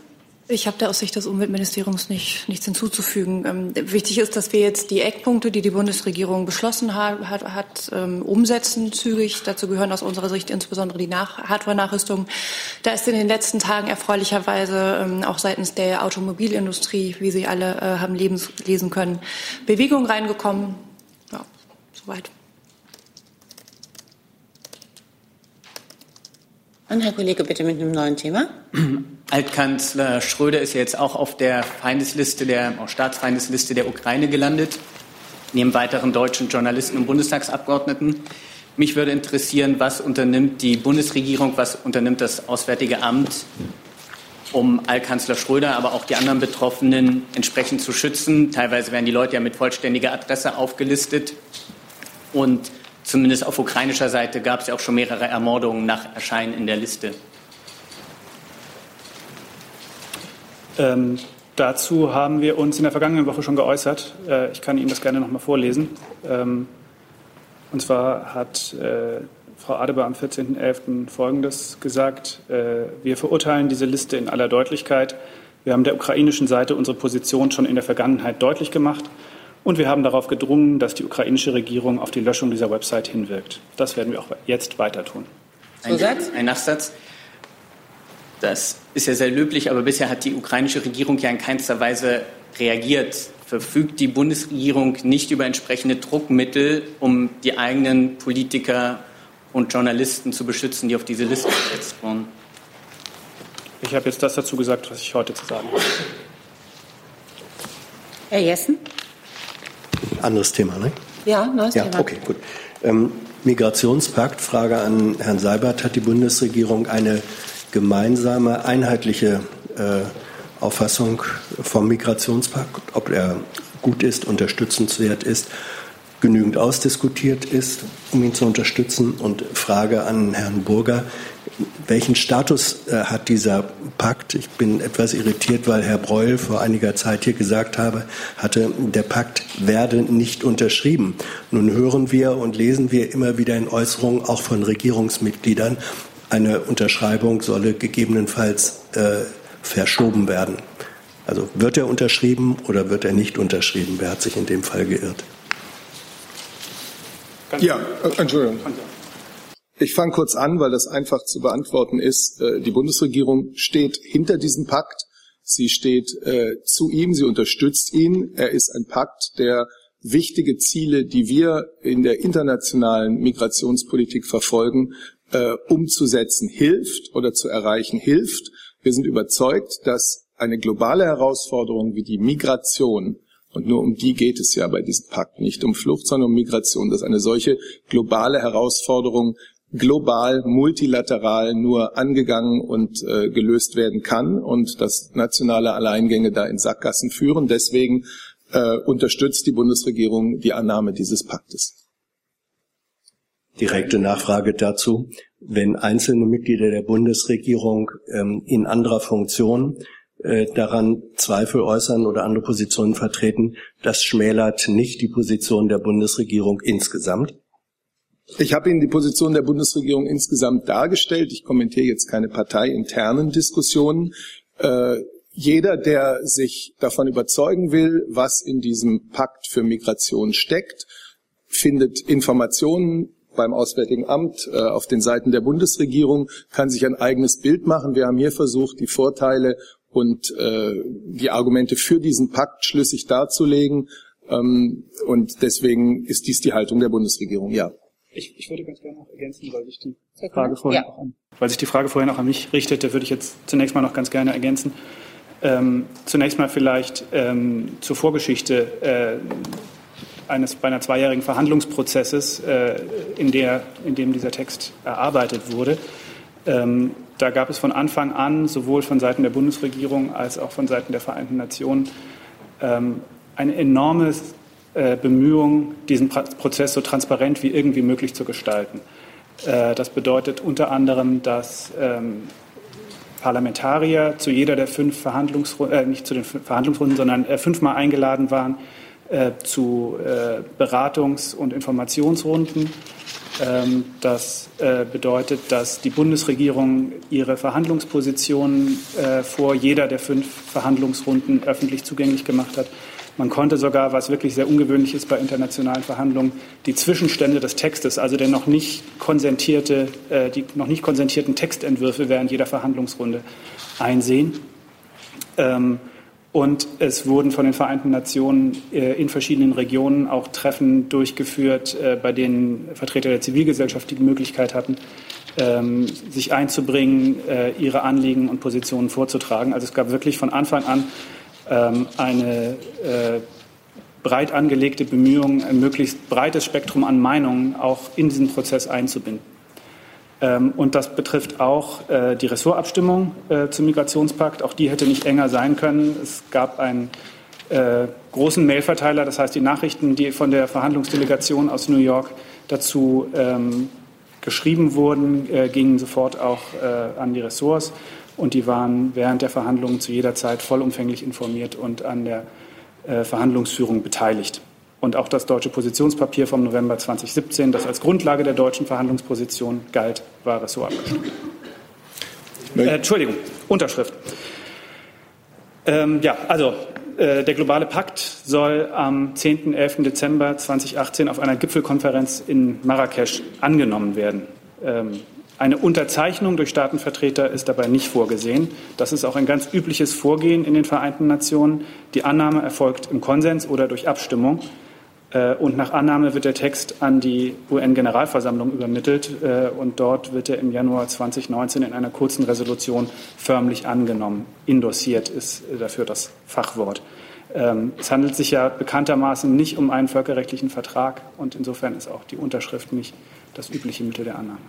Ich habe da aus Sicht des Umweltministeriums nicht, nichts hinzuzufügen. Ähm, wichtig ist, dass wir jetzt die Eckpunkte, die die Bundesregierung beschlossen hat, hat, hat ähm, umsetzen zügig. Dazu gehören aus unserer Sicht insbesondere die Hardware-Nachrüstung. Da ist in den letzten Tagen erfreulicherweise ähm, auch seitens der Automobilindustrie, wie Sie alle äh, haben lesen können, Bewegung reingekommen. Ja, soweit. Und Herr Kollege, bitte mit einem neuen Thema. Altkanzler Schröder ist jetzt auch auf der Feindesliste der auch Staatsfeindesliste der Ukraine gelandet, neben weiteren deutschen Journalisten und Bundestagsabgeordneten. Mich würde interessieren, was unternimmt die Bundesregierung, was unternimmt das Auswärtige Amt, um Altkanzler Schröder, aber auch die anderen Betroffenen entsprechend zu schützen. Teilweise werden die Leute ja mit vollständiger Adresse aufgelistet. Und Zumindest auf ukrainischer Seite gab es ja auch schon mehrere Ermordungen nach Erscheinen in der Liste. Ähm, dazu haben wir uns in der vergangenen Woche schon geäußert. Äh, ich kann Ihnen das gerne noch mal vorlesen. Ähm, und zwar hat äh, Frau Adebar am 14.11. Folgendes gesagt. Äh, wir verurteilen diese Liste in aller Deutlichkeit. Wir haben der ukrainischen Seite unsere Position schon in der Vergangenheit deutlich gemacht. Und wir haben darauf gedrungen, dass die ukrainische Regierung auf die Löschung dieser Website hinwirkt. Das werden wir auch jetzt weiter tun. Ein, ein Nachsatz. Das ist ja sehr löblich, aber bisher hat die ukrainische Regierung ja in keinster Weise reagiert. Verfügt die Bundesregierung nicht über entsprechende Druckmittel, um die eigenen Politiker und Journalisten zu beschützen, die auf diese Liste gesetzt wurden? Ich habe jetzt das dazu gesagt, was ich heute zu sagen habe. Herr Jessen? Anderes Thema, ne? Ja, neues ja, Thema. Okay, gut. Ähm, Migrationspakt, Frage an Herrn Seibert. Hat die Bundesregierung eine gemeinsame, einheitliche äh, Auffassung vom Migrationspakt, ob er gut ist, unterstützenswert ist, genügend ausdiskutiert ist, um ihn zu unterstützen? Und Frage an Herrn Burger. Welchen Status äh, hat dieser Pakt? Ich bin etwas irritiert, weil Herr Breul vor einiger Zeit hier gesagt habe, hatte, der Pakt werde nicht unterschrieben. Nun hören wir und lesen wir immer wieder in Äußerungen auch von Regierungsmitgliedern, eine Unterschreibung solle gegebenenfalls äh, verschoben werden. Also wird er unterschrieben oder wird er nicht unterschrieben? Wer hat sich in dem Fall geirrt? Ja, äh, Entschuldigung. Ich fange kurz an, weil das einfach zu beantworten ist. Äh, die Bundesregierung steht hinter diesem Pakt. Sie steht äh, zu ihm, sie unterstützt ihn. Er ist ein Pakt, der wichtige Ziele, die wir in der internationalen Migrationspolitik verfolgen, äh, umzusetzen hilft oder zu erreichen hilft. Wir sind überzeugt, dass eine globale Herausforderung wie die Migration und nur um die geht es ja bei diesem Pakt, nicht um Flucht, sondern um Migration, dass eine solche globale Herausforderung global, multilateral nur angegangen und äh, gelöst werden kann und dass nationale Alleingänge da in Sackgassen führen. Deswegen äh, unterstützt die Bundesregierung die Annahme dieses Paktes. Direkte Nachfrage dazu. Wenn einzelne Mitglieder der Bundesregierung ähm, in anderer Funktion äh, daran Zweifel äußern oder andere Positionen vertreten, das schmälert nicht die Position der Bundesregierung insgesamt? Ich habe Ihnen die Position der Bundesregierung insgesamt dargestellt. Ich kommentiere jetzt keine parteiinternen Diskussionen. Äh, jeder, der sich davon überzeugen will, was in diesem Pakt für Migration steckt, findet Informationen beim Auswärtigen Amt, äh, auf den Seiten der Bundesregierung, kann sich ein eigenes Bild machen. Wir haben hier versucht, die Vorteile und äh, die Argumente für diesen Pakt schlüssig darzulegen. Ähm, und deswegen ist dies die Haltung der Bundesregierung, ja. Ich, ich würde ganz gerne noch ergänzen, weil sich die Frage vorhin ja. auch an, weil sich die Frage vorhin auch an mich richtete, würde ich jetzt zunächst mal noch ganz gerne ergänzen. Ähm, zunächst mal vielleicht ähm, zur Vorgeschichte. Äh, eines bei einer zweijährigen Verhandlungsprozesses, äh, in, der, in dem dieser Text erarbeitet wurde. Ähm, da gab es von Anfang an sowohl von Seiten der Bundesregierung als auch von Seiten der Vereinten Nationen ähm, eine enorme äh, Bemühung, diesen Prozess so transparent wie irgendwie möglich zu gestalten. Äh, das bedeutet unter anderem, dass ähm, Parlamentarier zu jeder der fünf Verhandlungsrunden, äh, nicht zu den Verhandlungsrunden, sondern äh, fünfmal eingeladen waren, äh, zu äh, Beratungs- und Informationsrunden. Ähm, das äh, bedeutet, dass die Bundesregierung ihre Verhandlungspositionen äh, vor jeder der fünf Verhandlungsrunden öffentlich zugänglich gemacht hat. Man konnte sogar, was wirklich sehr ungewöhnlich ist bei internationalen Verhandlungen, die Zwischenstände des Textes, also der noch nicht konsentierte, äh, die noch nicht konsentierten Textentwürfe während jeder Verhandlungsrunde einsehen. Ähm, und es wurden von den Vereinten Nationen äh, in verschiedenen Regionen auch Treffen durchgeführt, äh, bei denen Vertreter der Zivilgesellschaft die Möglichkeit hatten, ähm, sich einzubringen, äh, ihre Anliegen und Positionen vorzutragen. Also es gab wirklich von Anfang an ähm, eine breit angelegte Bemühung, ein möglichst breites Spektrum an Meinungen auch in diesen Prozess einzubinden. Ähm, und das betrifft auch äh, die Ressortabstimmung äh, zum Migrationspakt. Auch die hätte nicht enger sein können. Es gab einen äh, großen Mailverteiler, das heißt die Nachrichten, die von der Verhandlungsdelegation aus New York dazu ähm, geschrieben wurden, gingen sofort auch an die Ressorts. und die waren während der Verhandlungen zu jeder Zeit vollumfänglich informiert und an der Verhandlungsführung beteiligt. Und auch das deutsche Positionspapier vom November 2017, das als Grundlage der deutschen Verhandlungsposition galt, war so abgestimmt. Äh, Entschuldigung, Unterschrift. Ähm, ja, also äh, der globale Pakt soll am 10. 11. Dezember 2018 auf einer Gipfelkonferenz in Marrakesch angenommen werden. Ähm, eine Unterzeichnung durch Staatenvertreter ist dabei nicht vorgesehen. Das ist auch ein ganz übliches Vorgehen in den Vereinten Nationen. Die Annahme erfolgt im Konsens oder durch Abstimmung. Äh, und nach Annahme wird der Text an die UN-Generalversammlung übermittelt äh, und dort wird er im Januar 2019 in einer kurzen Resolution förmlich angenommen. Indossiert ist dafür das Fachwort. Ähm, es handelt sich ja bekanntermaßen nicht um einen völkerrechtlichen Vertrag und insofern ist auch die Unterschrift nicht das übliche Mittel der Annahme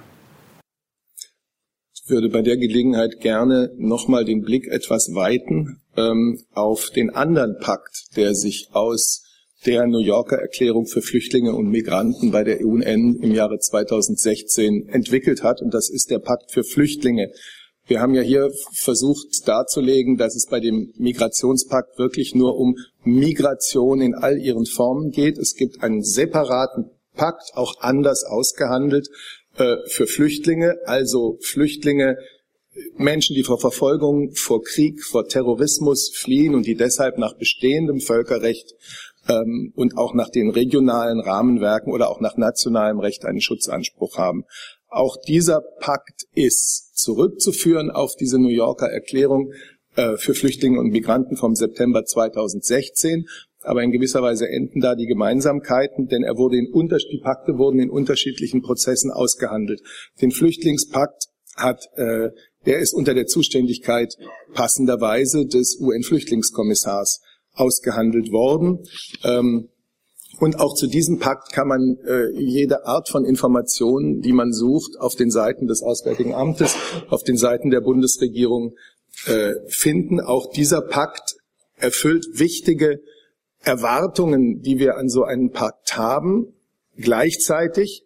würde bei der Gelegenheit gerne nochmal den Blick etwas weiten ähm, auf den anderen Pakt, der sich aus der New Yorker Erklärung für Flüchtlinge und Migranten bei der UN im Jahre 2016 entwickelt hat. Und das ist der Pakt für Flüchtlinge. Wir haben ja hier versucht darzulegen, dass es bei dem Migrationspakt wirklich nur um Migration in all ihren Formen geht. Es gibt einen separaten Pakt, auch anders ausgehandelt, äh, für Flüchtlinge, also Flüchtlinge, Menschen, die vor Verfolgung, vor Krieg, vor Terrorismus fliehen und die deshalb nach bestehendem Völkerrecht ähm, und auch nach den regionalen Rahmenwerken oder auch nach nationalem Recht einen Schutzanspruch haben. Auch dieser Pakt ist zurückzuführen auf diese New Yorker Erklärung äh, für Flüchtlinge und Migranten vom September 2016 aber in gewisser Weise enden da die Gemeinsamkeiten, denn er wurde in unter die Pakte wurden in unterschiedlichen Prozessen ausgehandelt. Den Flüchtlingspakt hat äh, der ist unter der Zuständigkeit passenderweise des UN-Flüchtlingskommissars ausgehandelt worden. Ähm, und auch zu diesem Pakt kann man äh, jede Art von Informationen, die man sucht, auf den Seiten des Auswärtigen Amtes, auf den Seiten der Bundesregierung äh, finden. Auch dieser Pakt erfüllt wichtige Erwartungen, die wir an so einen Pakt haben. Gleichzeitig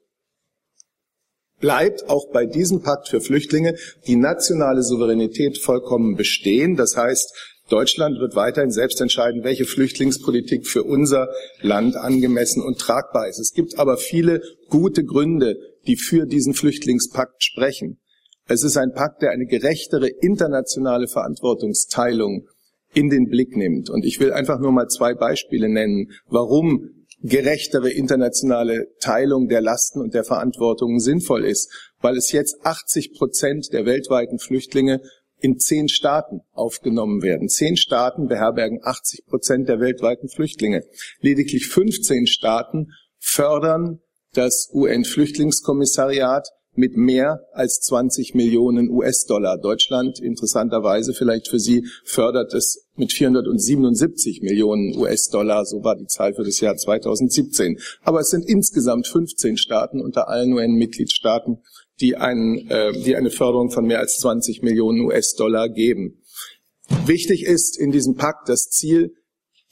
bleibt auch bei diesem Pakt für Flüchtlinge die nationale Souveränität vollkommen bestehen. Das heißt, Deutschland wird weiterhin selbst entscheiden, welche Flüchtlingspolitik für unser Land angemessen und tragbar ist. Es gibt aber viele gute Gründe, die für diesen Flüchtlingspakt sprechen. Es ist ein Pakt, der eine gerechtere internationale Verantwortungsteilung in den Blick nimmt. Und ich will einfach nur mal zwei Beispiele nennen, warum gerechtere internationale Teilung der Lasten und der Verantwortungen sinnvoll ist, weil es jetzt 80 Prozent der weltweiten Flüchtlinge in zehn Staaten aufgenommen werden. Zehn Staaten beherbergen 80 Prozent der weltweiten Flüchtlinge. Lediglich 15 Staaten fördern das UN-Flüchtlingskommissariat mit mehr als 20 Millionen US-Dollar. Deutschland, interessanterweise vielleicht für Sie, fördert es mit 477 Millionen US-Dollar. So war die Zahl für das Jahr 2017. Aber es sind insgesamt 15 Staaten unter allen UN-Mitgliedstaaten, die, einen, äh, die eine Förderung von mehr als 20 Millionen US-Dollar geben. Wichtig ist in diesem Pakt das Ziel,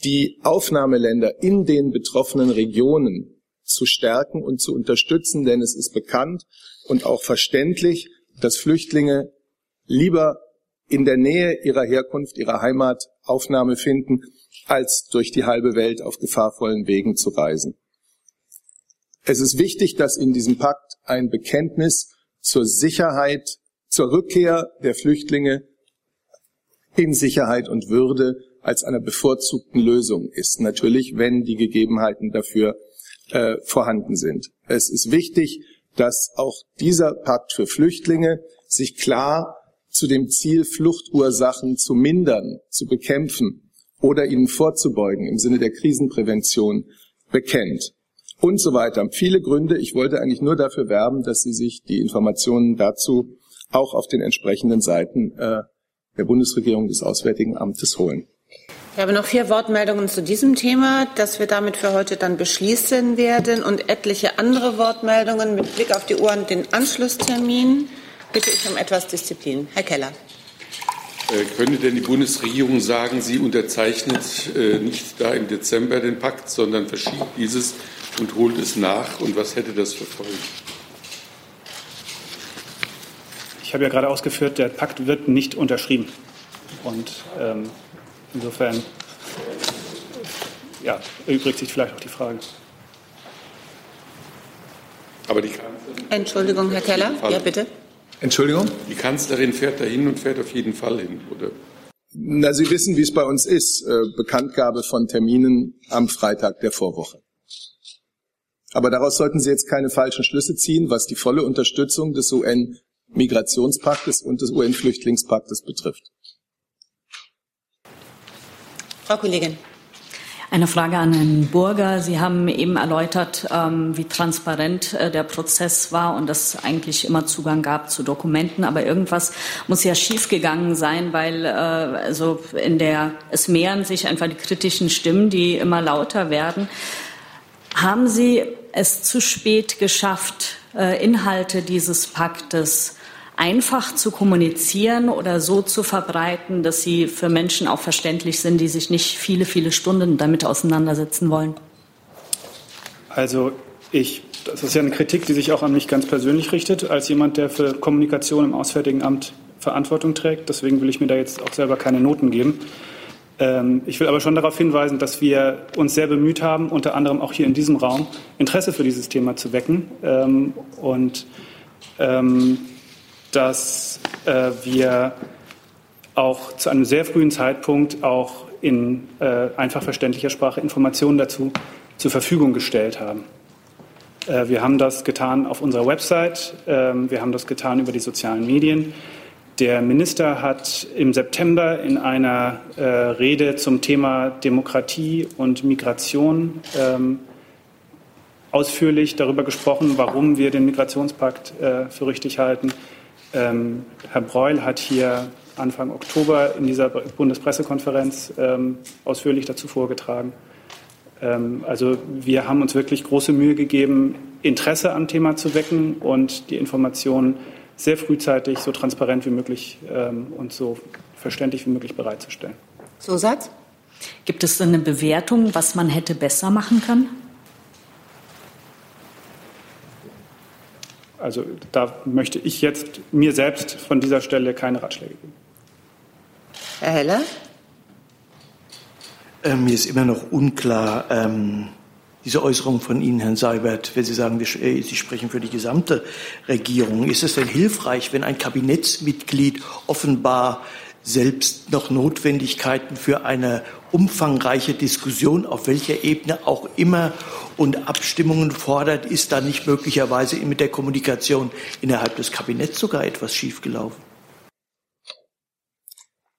die Aufnahmeländer in den betroffenen Regionen zu stärken und zu unterstützen, denn es ist bekannt und auch verständlich, dass Flüchtlinge lieber in der Nähe ihrer Herkunft, ihrer Heimat Aufnahme finden, als durch die halbe Welt auf gefahrvollen Wegen zu reisen. Es ist wichtig, dass in diesem Pakt ein Bekenntnis zur Sicherheit, zur Rückkehr der Flüchtlinge in Sicherheit und Würde als einer bevorzugten Lösung ist. Natürlich, wenn die Gegebenheiten dafür äh, vorhanden sind. Es ist wichtig, dass auch dieser Pakt für Flüchtlinge sich klar zu dem Ziel, Fluchtursachen zu mindern, zu bekämpfen oder ihnen vorzubeugen im Sinne der Krisenprävention bekennt und so weiter. Viele Gründe. Ich wollte eigentlich nur dafür werben, dass Sie sich die Informationen dazu auch auf den entsprechenden Seiten äh, der Bundesregierung des Auswärtigen Amtes holen. Ich habe noch vier Wortmeldungen zu diesem Thema, das wir damit für heute dann beschließen werden und etliche andere Wortmeldungen mit Blick auf die Uhr und den Anschlusstermin. Bitte ich um etwas Disziplin. Herr Keller. Äh, könnte denn die Bundesregierung sagen, sie unterzeichnet äh, nicht da im Dezember den Pakt, sondern verschiebt dieses und holt es nach? Und was hätte das für Folgen? ich habe ja gerade ausgeführt, der Pakt wird nicht unterschrieben. Und ähm, insofern ja, erübrigt sich vielleicht auch die Frage. Aber die Entschuldigung, Herr Keller. Ja, bitte. Entschuldigung? Die Kanzlerin fährt dahin und fährt auf jeden Fall hin, oder? Na, Sie wissen, wie es bei uns ist. Äh, Bekanntgabe von Terminen am Freitag der Vorwoche. Aber daraus sollten Sie jetzt keine falschen Schlüsse ziehen, was die volle Unterstützung des UN-Migrationspaktes und des UN-Flüchtlingspaktes betrifft. Frau Kollegin. Eine Frage an Herrn Burger. Sie haben eben erläutert, ähm, wie transparent äh, der Prozess war und dass es eigentlich immer Zugang gab zu Dokumenten. Aber irgendwas muss ja schiefgegangen sein, weil äh, also in der, es mehren sich einfach die kritischen Stimmen, die immer lauter werden. Haben Sie es zu spät geschafft, äh, Inhalte dieses Paktes einfach zu kommunizieren oder so zu verbreiten, dass sie für Menschen auch verständlich sind, die sich nicht viele, viele Stunden damit auseinandersetzen wollen? Also ich, das ist ja eine Kritik, die sich auch an mich ganz persönlich richtet, als jemand, der für Kommunikation im Auswärtigen Amt Verantwortung trägt. Deswegen will ich mir da jetzt auch selber keine Noten geben. Ähm, ich will aber schon darauf hinweisen, dass wir uns sehr bemüht haben, unter anderem auch hier in diesem Raum Interesse für dieses Thema zu wecken. Ähm, und ähm, dass äh, wir auch zu einem sehr frühen Zeitpunkt auch in äh, einfach verständlicher Sprache Informationen dazu zur Verfügung gestellt haben. Äh, wir haben das getan auf unserer Website, ähm, wir haben das getan über die sozialen Medien. Der Minister hat im September in einer äh, Rede zum Thema Demokratie und Migration ähm, ausführlich darüber gesprochen, warum wir den Migrationspakt äh, für richtig halten. Ähm, Herr Breul hat hier Anfang Oktober in dieser Bundespressekonferenz ähm, ausführlich dazu vorgetragen. Ähm, also wir haben uns wirklich große Mühe gegeben, Interesse am Thema zu wecken und die Informationen sehr frühzeitig, so transparent wie möglich ähm, und so verständlich wie möglich bereitzustellen. Zusatz? Gibt es eine Bewertung, was man hätte besser machen können? Also da möchte ich jetzt mir selbst von dieser Stelle keine Ratschläge geben. Herr Heller? Äh, mir ist immer noch unklar, ähm, diese Äußerung von Ihnen, Herrn Seibert, wenn Sie sagen, äh, Sie sprechen für die gesamte Regierung. Ist es denn hilfreich, wenn ein Kabinettsmitglied offenbar selbst noch Notwendigkeiten für eine umfangreiche Diskussion, auf welcher Ebene auch immer, und Abstimmungen fordert, ist da nicht möglicherweise mit der Kommunikation innerhalb des Kabinetts sogar etwas schiefgelaufen?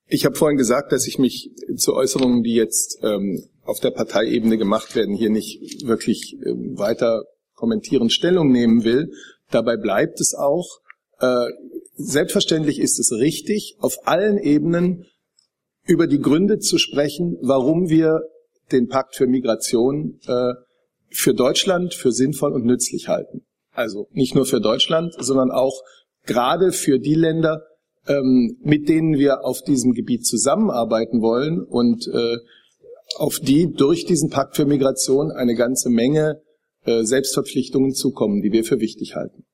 Ich habe vorhin gesagt, dass ich mich zu Äußerungen, die jetzt ähm, auf der Parteiebene gemacht werden, hier nicht wirklich ähm, weiter kommentieren, Stellung nehmen will. Dabei bleibt es auch. Äh, selbstverständlich ist es richtig, auf allen Ebenen über die Gründe zu sprechen, warum wir den Pakt für Migration äh, für Deutschland für sinnvoll und nützlich halten. Also nicht nur für Deutschland, sondern auch gerade für die Länder, ähm, mit denen wir auf diesem Gebiet zusammenarbeiten wollen und äh, auf die durch diesen Pakt für Migration eine ganze Menge äh, Selbstverpflichtungen zukommen, die wir für wichtig halten.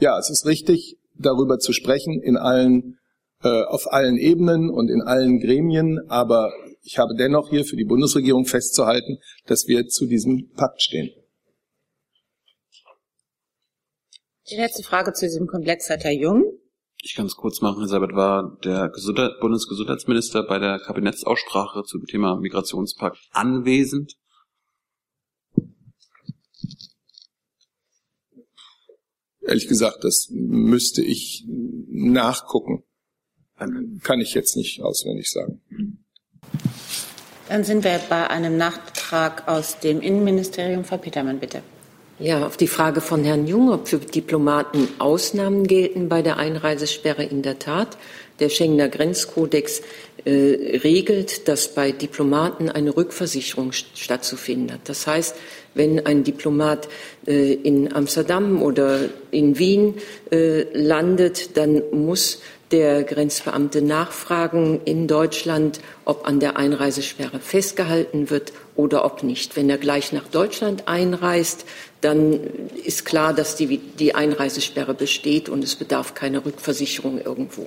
Ja, es ist richtig, darüber zu sprechen in allen äh, auf allen Ebenen und in allen Gremien, aber ich habe dennoch hier für die Bundesregierung festzuhalten, dass wir zu diesem Pakt stehen. Die letzte Frage zu diesem Komplex hat Herr Jung. Ich kann es kurz machen, Herr Seibert, war der Gesundheit, Bundesgesundheitsminister bei der Kabinettsaussprache zum Thema Migrationspakt anwesend? Ehrlich gesagt, das müsste ich nachgucken. Kann ich jetzt nicht auswendig sagen. Dann sind wir bei einem Nachtrag aus dem Innenministerium. Frau Petermann, bitte. Ja, auf die Frage von Herrn Jung, ob für Diplomaten Ausnahmen gelten bei der Einreisesperre in der Tat. Der Schengener Grenzkodex äh, regelt, dass bei Diplomaten eine Rückversicherung stattzufinden hat. Das heißt, wenn ein Diplomat äh, in Amsterdam oder in Wien äh, landet, dann muss der Grenzbeamte nachfragen in Deutschland, ob an der Einreisesperre festgehalten wird oder ob nicht. Wenn er gleich nach Deutschland einreist, dann ist klar, dass die, die Einreisesperre besteht und es bedarf keiner Rückversicherung irgendwo.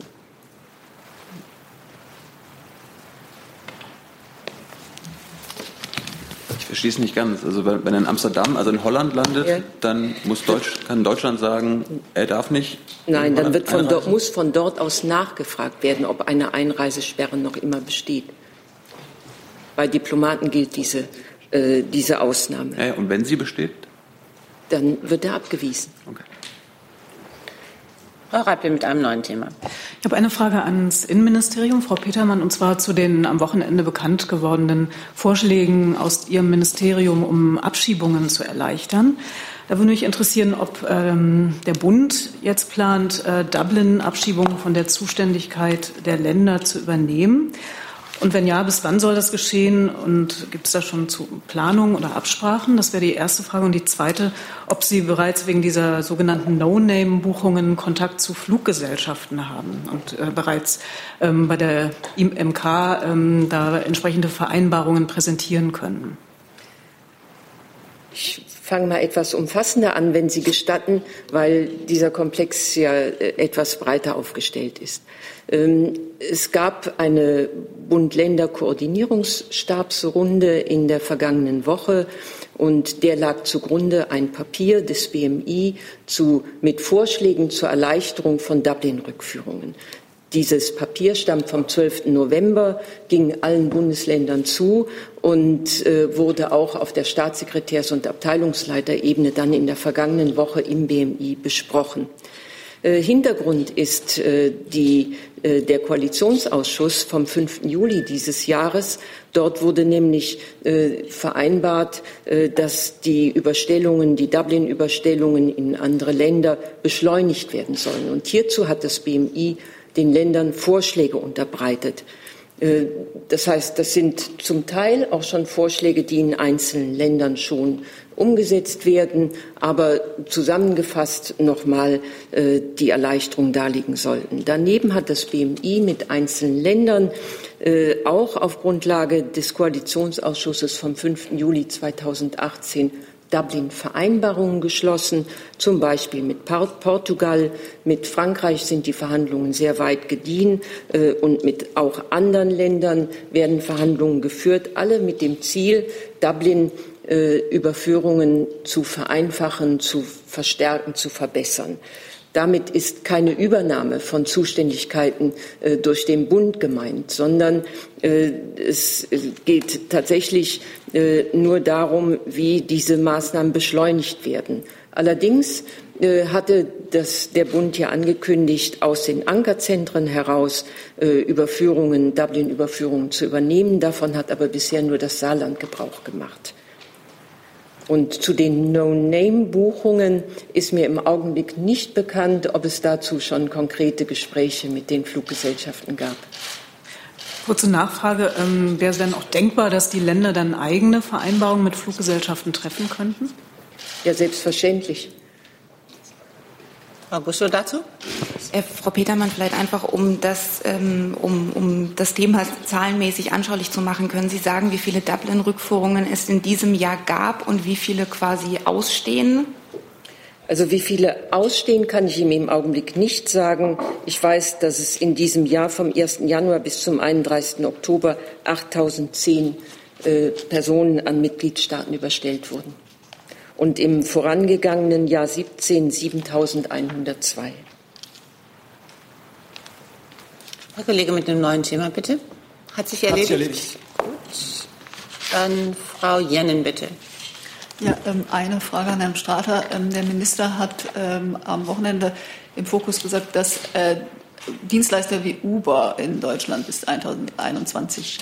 Ich verstehe es nicht ganz. Also wenn, wenn er in Amsterdam, also in Holland landet, ja. dann muss Deutsch, kann Deutschland sagen, er darf nicht. Nein, dann wird von dort, muss von dort aus nachgefragt werden, ob eine Einreisesperre noch immer besteht. Bei Diplomaten gilt diese, äh, diese Ausnahme. Ja, und wenn sie besteht? Dann wird er abgewiesen. Okay. Frau Reible mit einem neuen Thema. Ich habe eine Frage ans Innenministerium, Frau Petermann, und zwar zu den am Wochenende bekannt gewordenen Vorschlägen aus Ihrem Ministerium, um Abschiebungen zu erleichtern. Da würde mich interessieren, ob ähm, der Bund jetzt plant, äh, Dublin-Abschiebungen von der Zuständigkeit der Länder zu übernehmen. Und wenn ja, bis wann soll das geschehen? Und gibt es da schon zu Planungen oder Absprachen? Das wäre die erste Frage. Und die zweite, ob Sie bereits wegen dieser sogenannten No-Name-Buchungen Kontakt zu Fluggesellschaften haben und äh, bereits ähm, bei der IMK ähm, da entsprechende Vereinbarungen präsentieren können. Ich fange mal etwas umfassender an, wenn Sie gestatten, weil dieser Komplex ja äh, etwas breiter aufgestellt ist. Ähm, es gab eine Bund-Länder-Koordinierungsstabsrunde in der vergangenen Woche und der lag zugrunde ein Papier des BMI zu, mit Vorschlägen zur Erleichterung von Dublin-Rückführungen. Dieses Papier stammt vom 12. November, ging allen Bundesländern zu und äh, wurde auch auf der Staatssekretärs- und Abteilungsleiterebene dann in der vergangenen Woche im BMI besprochen. Äh, Hintergrund ist äh, die, äh, der Koalitionsausschuss vom 5. Juli dieses Jahres. Dort wurde nämlich vereinbart, dass die Überstellungen, die Dublin-Überstellungen in andere Länder beschleunigt werden sollen. Und hierzu hat das BMI den Ländern Vorschläge unterbreitet. Das heißt, das sind zum Teil auch schon Vorschläge, die in einzelnen Ländern schon umgesetzt werden, aber zusammengefasst nochmal äh, die Erleichterung darlegen sollten. Daneben hat das BMI mit einzelnen Ländern äh, auch auf Grundlage des Koalitionsausschusses vom 5. Juli 2018 Dublin-Vereinbarungen geschlossen, zum Beispiel mit Portugal, mit Frankreich sind die Verhandlungen sehr weit gediehen äh, und mit auch anderen Ländern werden Verhandlungen geführt, alle mit dem Ziel, Dublin äh, Überführungen zu vereinfachen, zu verstärken, zu verbessern. Damit ist keine Übernahme von Zuständigkeiten äh, durch den Bund gemeint, sondern äh, es geht tatsächlich äh, nur darum, wie diese Maßnahmen beschleunigt werden. Allerdings äh, hatte das, der Bund ja angekündigt, aus den Ankerzentren heraus äh, Überführungen, Dublin-Überführungen zu übernehmen. Davon hat aber bisher nur das Saarland Gebrauch gemacht. Und zu den No-Name-Buchungen ist mir im Augenblick nicht bekannt, ob es dazu schon konkrete Gespräche mit den Fluggesellschaften gab. Kurze Nachfrage. Ähm, wäre es denn auch denkbar, dass die Länder dann eigene Vereinbarungen mit Fluggesellschaften treffen könnten? Ja, selbstverständlich. Frau Gusso dazu? Äh, Frau Petermann, vielleicht einfach, um das, ähm, um, um das Thema zahlenmäßig anschaulich zu machen, können Sie sagen, wie viele Dublin-Rückführungen es in diesem Jahr gab und wie viele quasi ausstehen? Also wie viele ausstehen, kann ich Ihnen im Augenblick nicht sagen. Ich weiß, dass es in diesem Jahr vom 1. Januar bis zum 31. Oktober 8.010 äh, Personen an Mitgliedstaaten überstellt wurden und im vorangegangenen Jahr 17 7102. Herr Kollege mit dem neuen Thema, bitte. Hat sich erledigt? Hat sich erledigt. Gut. Dann Frau Jennen, bitte. Ja, ähm, eine Frage an Herrn Strater. Ähm, der Minister hat ähm, am Wochenende im Fokus gesagt, dass äh, Dienstleister wie Uber in Deutschland bis 2021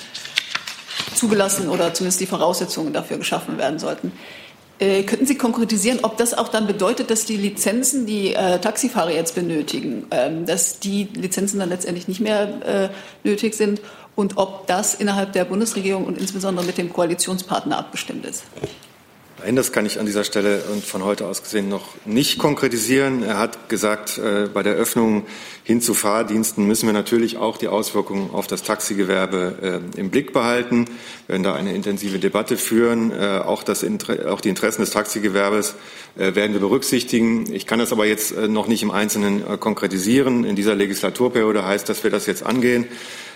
zugelassen oder zumindest die Voraussetzungen dafür geschaffen werden sollten. Äh, könnten Sie konkretisieren, ob das auch dann bedeutet, dass die Lizenzen, die äh, Taxifahrer jetzt benötigen, ähm, dass die Lizenzen dann letztendlich nicht mehr äh, nötig sind und ob das innerhalb der Bundesregierung und insbesondere mit dem Koalitionspartner abgestimmt ist? Nein, das kann ich an dieser Stelle und von heute aus gesehen noch nicht konkretisieren. Er hat gesagt, äh, bei der Öffnung hin zu Fahrdiensten müssen wir natürlich auch die Auswirkungen auf das Taxigewerbe äh, im Blick behalten. Wir werden da eine intensive Debatte führen. Äh, auch, das, auch die Interessen des Taxigewerbes werden wir berücksichtigen. Ich kann das aber jetzt noch nicht im Einzelnen konkretisieren. In dieser Legislaturperiode heißt, dass wir das jetzt angehen,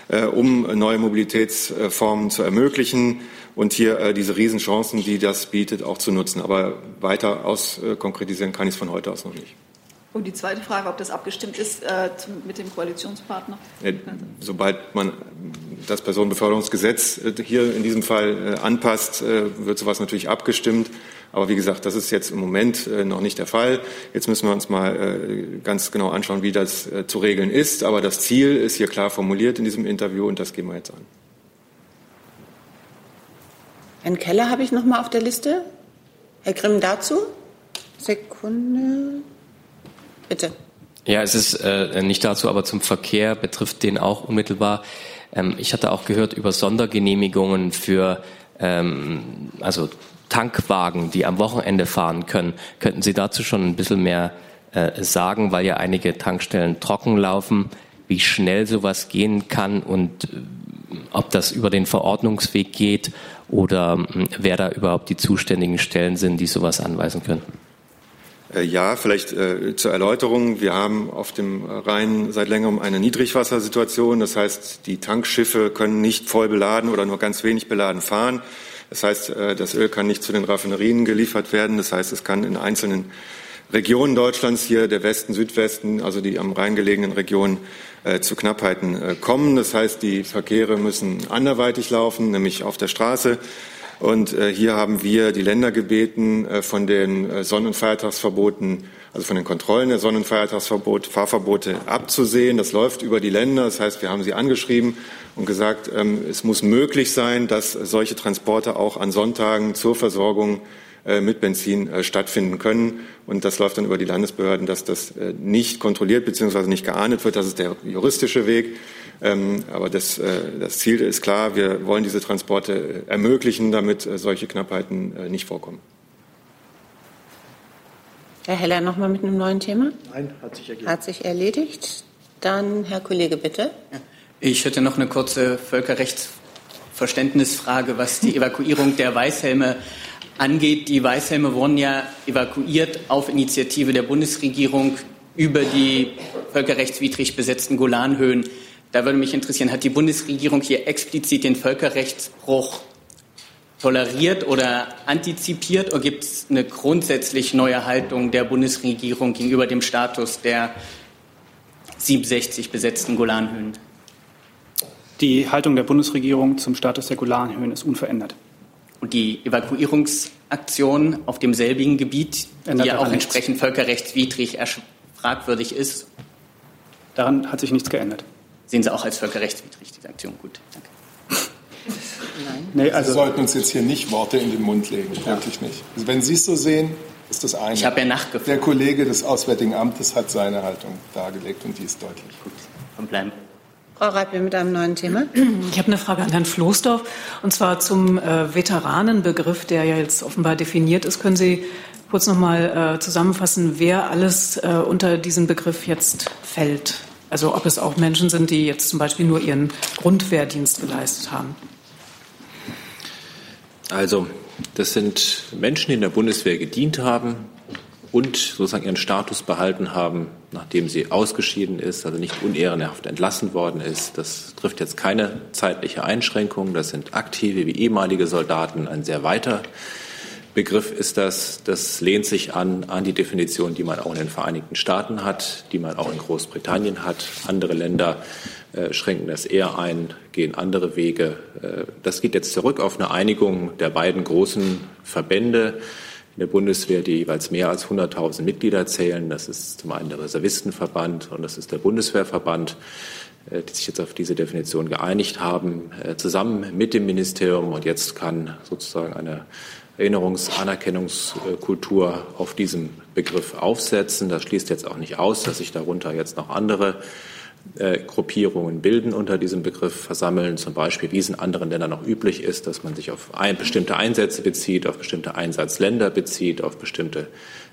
um neue Mobilitätsformen zu ermöglichen und hier äh, diese Riesenchancen, die das bietet, auch zu nutzen. Aber weiter auskonkretisieren kann ich es von heute aus noch nicht. Und die zweite Frage, ob das abgestimmt ist äh, mit dem Koalitionspartner? Äh, sobald man das Personenbeförderungsgesetz äh, hier in diesem Fall äh, anpasst, äh, wird sowas natürlich abgestimmt. Aber wie gesagt, das ist jetzt im Moment noch nicht der Fall. Jetzt müssen wir uns mal ganz genau anschauen, wie das zu regeln ist. Aber das Ziel ist hier klar formuliert in diesem Interview und das gehen wir jetzt an. Herrn Keller habe ich noch mal auf der Liste. Herr Grimm dazu? Sekunde. Bitte. Ja, es ist äh, nicht dazu, aber zum Verkehr betrifft den auch unmittelbar. Ähm, ich hatte auch gehört über Sondergenehmigungen für ähm, also Tankwagen, die am Wochenende fahren können. Könnten Sie dazu schon ein bisschen mehr äh, sagen, weil ja einige Tankstellen trocken laufen, wie schnell sowas gehen kann und äh, ob das über den Verordnungsweg geht oder hm, wer da überhaupt die zuständigen Stellen sind, die sowas anweisen können. Äh, ja, vielleicht äh, zur Erläuterung. Wir haben auf dem Rhein seit längerem eine Niedrigwassersituation. Das heißt, die Tankschiffe können nicht voll beladen oder nur ganz wenig beladen fahren. Das heißt, äh, das Öl kann nicht zu den Raffinerien geliefert werden. Das heißt, es kann in einzelnen Regionen Deutschlands, hier der Westen, Südwesten, also die am Rhein gelegenen Regionen, äh, zu Knappheiten äh, kommen. Das heißt, die Verkehre müssen anderweitig laufen, nämlich auf der Straße. Und äh, hier haben wir die Länder gebeten, äh, von den äh, Sonn- und Feiertagsverboten, also von den Kontrollen der Sonn- und Feiertagsverbote, Fahrverbote abzusehen. Das läuft über die Länder. Das heißt, wir haben sie angeschrieben und gesagt, ähm, es muss möglich sein, dass solche Transporte auch an Sonntagen zur Versorgung äh, mit Benzin stattfinden können. Und das läuft dann über die Landesbehörden, dass das nicht kontrolliert bzw. nicht geahndet wird. Das ist der juristische Weg. Ähm, aber das, das Ziel ist klar, wir wollen diese Transporte ermöglichen, damit solche Knappheiten nicht vorkommen. Herr Heller, noch mal mit einem neuen Thema? Nein, hat sich erledigt. Hat sich erledigt. Dann Herr Kollege, bitte. Ich hätte noch eine kurze Völkerrechtsverständnisfrage, was die *laughs* Evakuierung der Weißhelme angeht. Die Weißhelme wurden ja evakuiert auf Initiative der Bundesregierung über die völkerrechtswidrig besetzten Golanhöhen. Da würde mich interessieren, hat die Bundesregierung hier explizit den Völkerrechtsbruch toleriert oder antizipiert oder gibt es eine grundsätzlich neue Haltung der Bundesregierung gegenüber dem Status der 67 besetzten Golanhöhen? Die Haltung der Bundesregierung zum Status der Golanhöhen ist unverändert. Und die Evakuierungsaktion auf demselbigen Gebiet, die ja auch entsprechend völkerrechtswidrig fragwürdig ist. Daran hat sich nichts geändert. Sehen Sie auch als völkerrechtswidrig diese Aktion? Gut, danke. Nein. Nee, also Sie sollten uns jetzt hier nicht Worte in den Mund legen, wirklich nicht. Also wenn Sie es so sehen, ist das eine. Ich habe ja nachgefragt. Der Kollege des Auswärtigen Amtes hat seine Haltung dargelegt und die ist deutlich. Gut, dann bleiben. Frau Reipel mit einem neuen Thema. Ich habe eine Frage an Herrn Floßdorf und zwar zum äh, Veteranenbegriff, der ja jetzt offenbar definiert ist. Können Sie kurz noch mal äh, zusammenfassen, wer alles äh, unter diesen Begriff jetzt fällt? Also ob es auch Menschen sind, die jetzt zum Beispiel nur ihren Grundwehrdienst geleistet haben? Also das sind Menschen, die in der Bundeswehr gedient haben, und sozusagen ihren Status behalten haben, nachdem sie ausgeschieden ist, also nicht unehrenhaft entlassen worden ist. Das trifft jetzt keine zeitliche Einschränkung. Das sind aktive wie ehemalige Soldaten. Ein sehr weiter Begriff ist das. Das lehnt sich an, an die Definition, die man auch in den Vereinigten Staaten hat, die man auch in Großbritannien hat. Andere Länder äh, schränken das eher ein, gehen andere Wege. Äh, das geht jetzt zurück auf eine Einigung der beiden großen Verbände in der Bundeswehr, die jeweils mehr als 100.000 Mitglieder zählen. Das ist zum einen der Reservistenverband und das ist der Bundeswehrverband, äh, die sich jetzt auf diese Definition geeinigt haben, äh, zusammen mit dem Ministerium. Und jetzt kann sozusagen eine Erinnerungs-, Anerkennungskultur auf diesem Begriff aufsetzen. Das schließt jetzt auch nicht aus, dass sich darunter jetzt noch andere äh, Gruppierungen bilden unter diesem Begriff versammeln, zum Beispiel, wie es in anderen Ländern noch üblich ist, dass man sich auf ein, bestimmte Einsätze bezieht, auf bestimmte Einsatzländer bezieht, auf bestimmte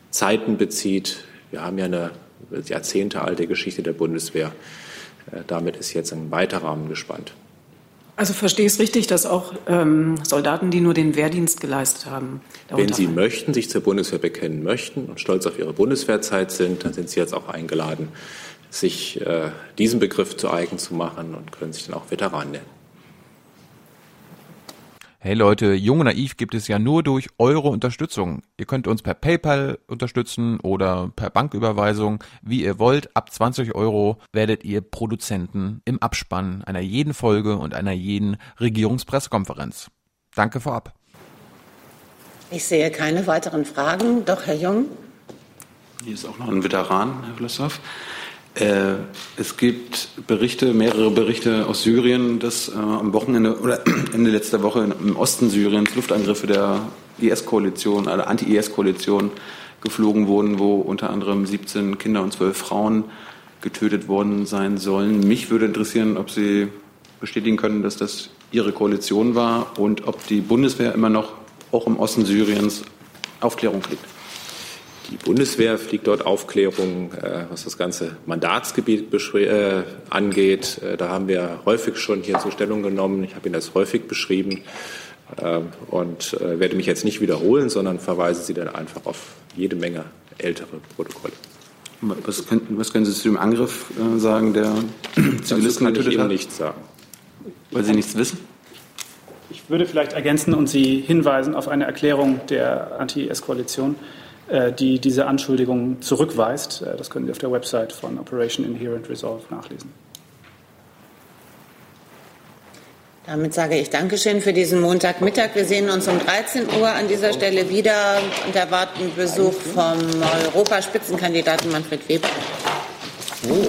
Zeiten bezieht. Wir haben ja eine jahrzehntealte Geschichte der Bundeswehr. Äh, damit ist jetzt ein weiter Rahmen gespannt. Also verstehe ich es richtig, dass auch ähm, Soldaten, die nur den Wehrdienst geleistet haben, wenn Sie möchten, sich zur Bundeswehr bekennen möchten und stolz auf Ihre Bundeswehrzeit sind, dann sind Sie jetzt auch eingeladen, sich äh, diesen Begriff zu eigen zu machen und können sich dann auch Veteran nennen. Hey Leute, Jung und Naiv gibt es ja nur durch eure Unterstützung. Ihr könnt uns per PayPal unterstützen oder per Banküberweisung, wie ihr wollt. Ab 20 Euro werdet ihr Produzenten im Abspann einer jeden Folge und einer jeden Regierungspressekonferenz. Danke vorab. Ich sehe keine weiteren Fragen. Doch, Herr Jung. Hier ist auch noch ein Veteran, Herr Vlasov. Äh, es gibt Berichte, mehrere Berichte aus Syrien, dass äh, am Wochenende oder *clears throat* Ende letzter Woche im Osten Syriens Luftangriffe der IS-Koalition, also Anti-IS-Koalition geflogen wurden, wo unter anderem 17 Kinder und 12 Frauen getötet worden sein sollen. Mich würde interessieren, ob Sie bestätigen können, dass das Ihre Koalition war und ob die Bundeswehr immer noch auch im Osten Syriens Aufklärung kriegt. Die Bundeswehr fliegt dort Aufklärung, äh, was das ganze Mandatsgebiet äh, angeht. Äh, da haben wir häufig schon hier zur Stellung genommen. Ich habe Ihnen das häufig beschrieben und werde mich jetzt nicht wiederholen, sondern verweise Sie dann einfach auf jede Menge ältere Protokolle. Was können, was können Sie zu dem Angriff sagen, der Zivilisten kann ich Ihnen nichts sagen. Weil Sie nichts wissen? Ich würde vielleicht ergänzen und Sie hinweisen auf eine Erklärung der Anti-IS-Koalition. Äh, die diese Anschuldigungen zurückweist. Äh, das können Sie auf der Website von Operation Inherent Resolve nachlesen. Damit sage ich Dankeschön für diesen Montagmittag. Wir sehen uns um 13 Uhr an dieser Stelle wieder und erwarten Besuch vom Europaspitzenkandidaten Manfred Weber. Oh.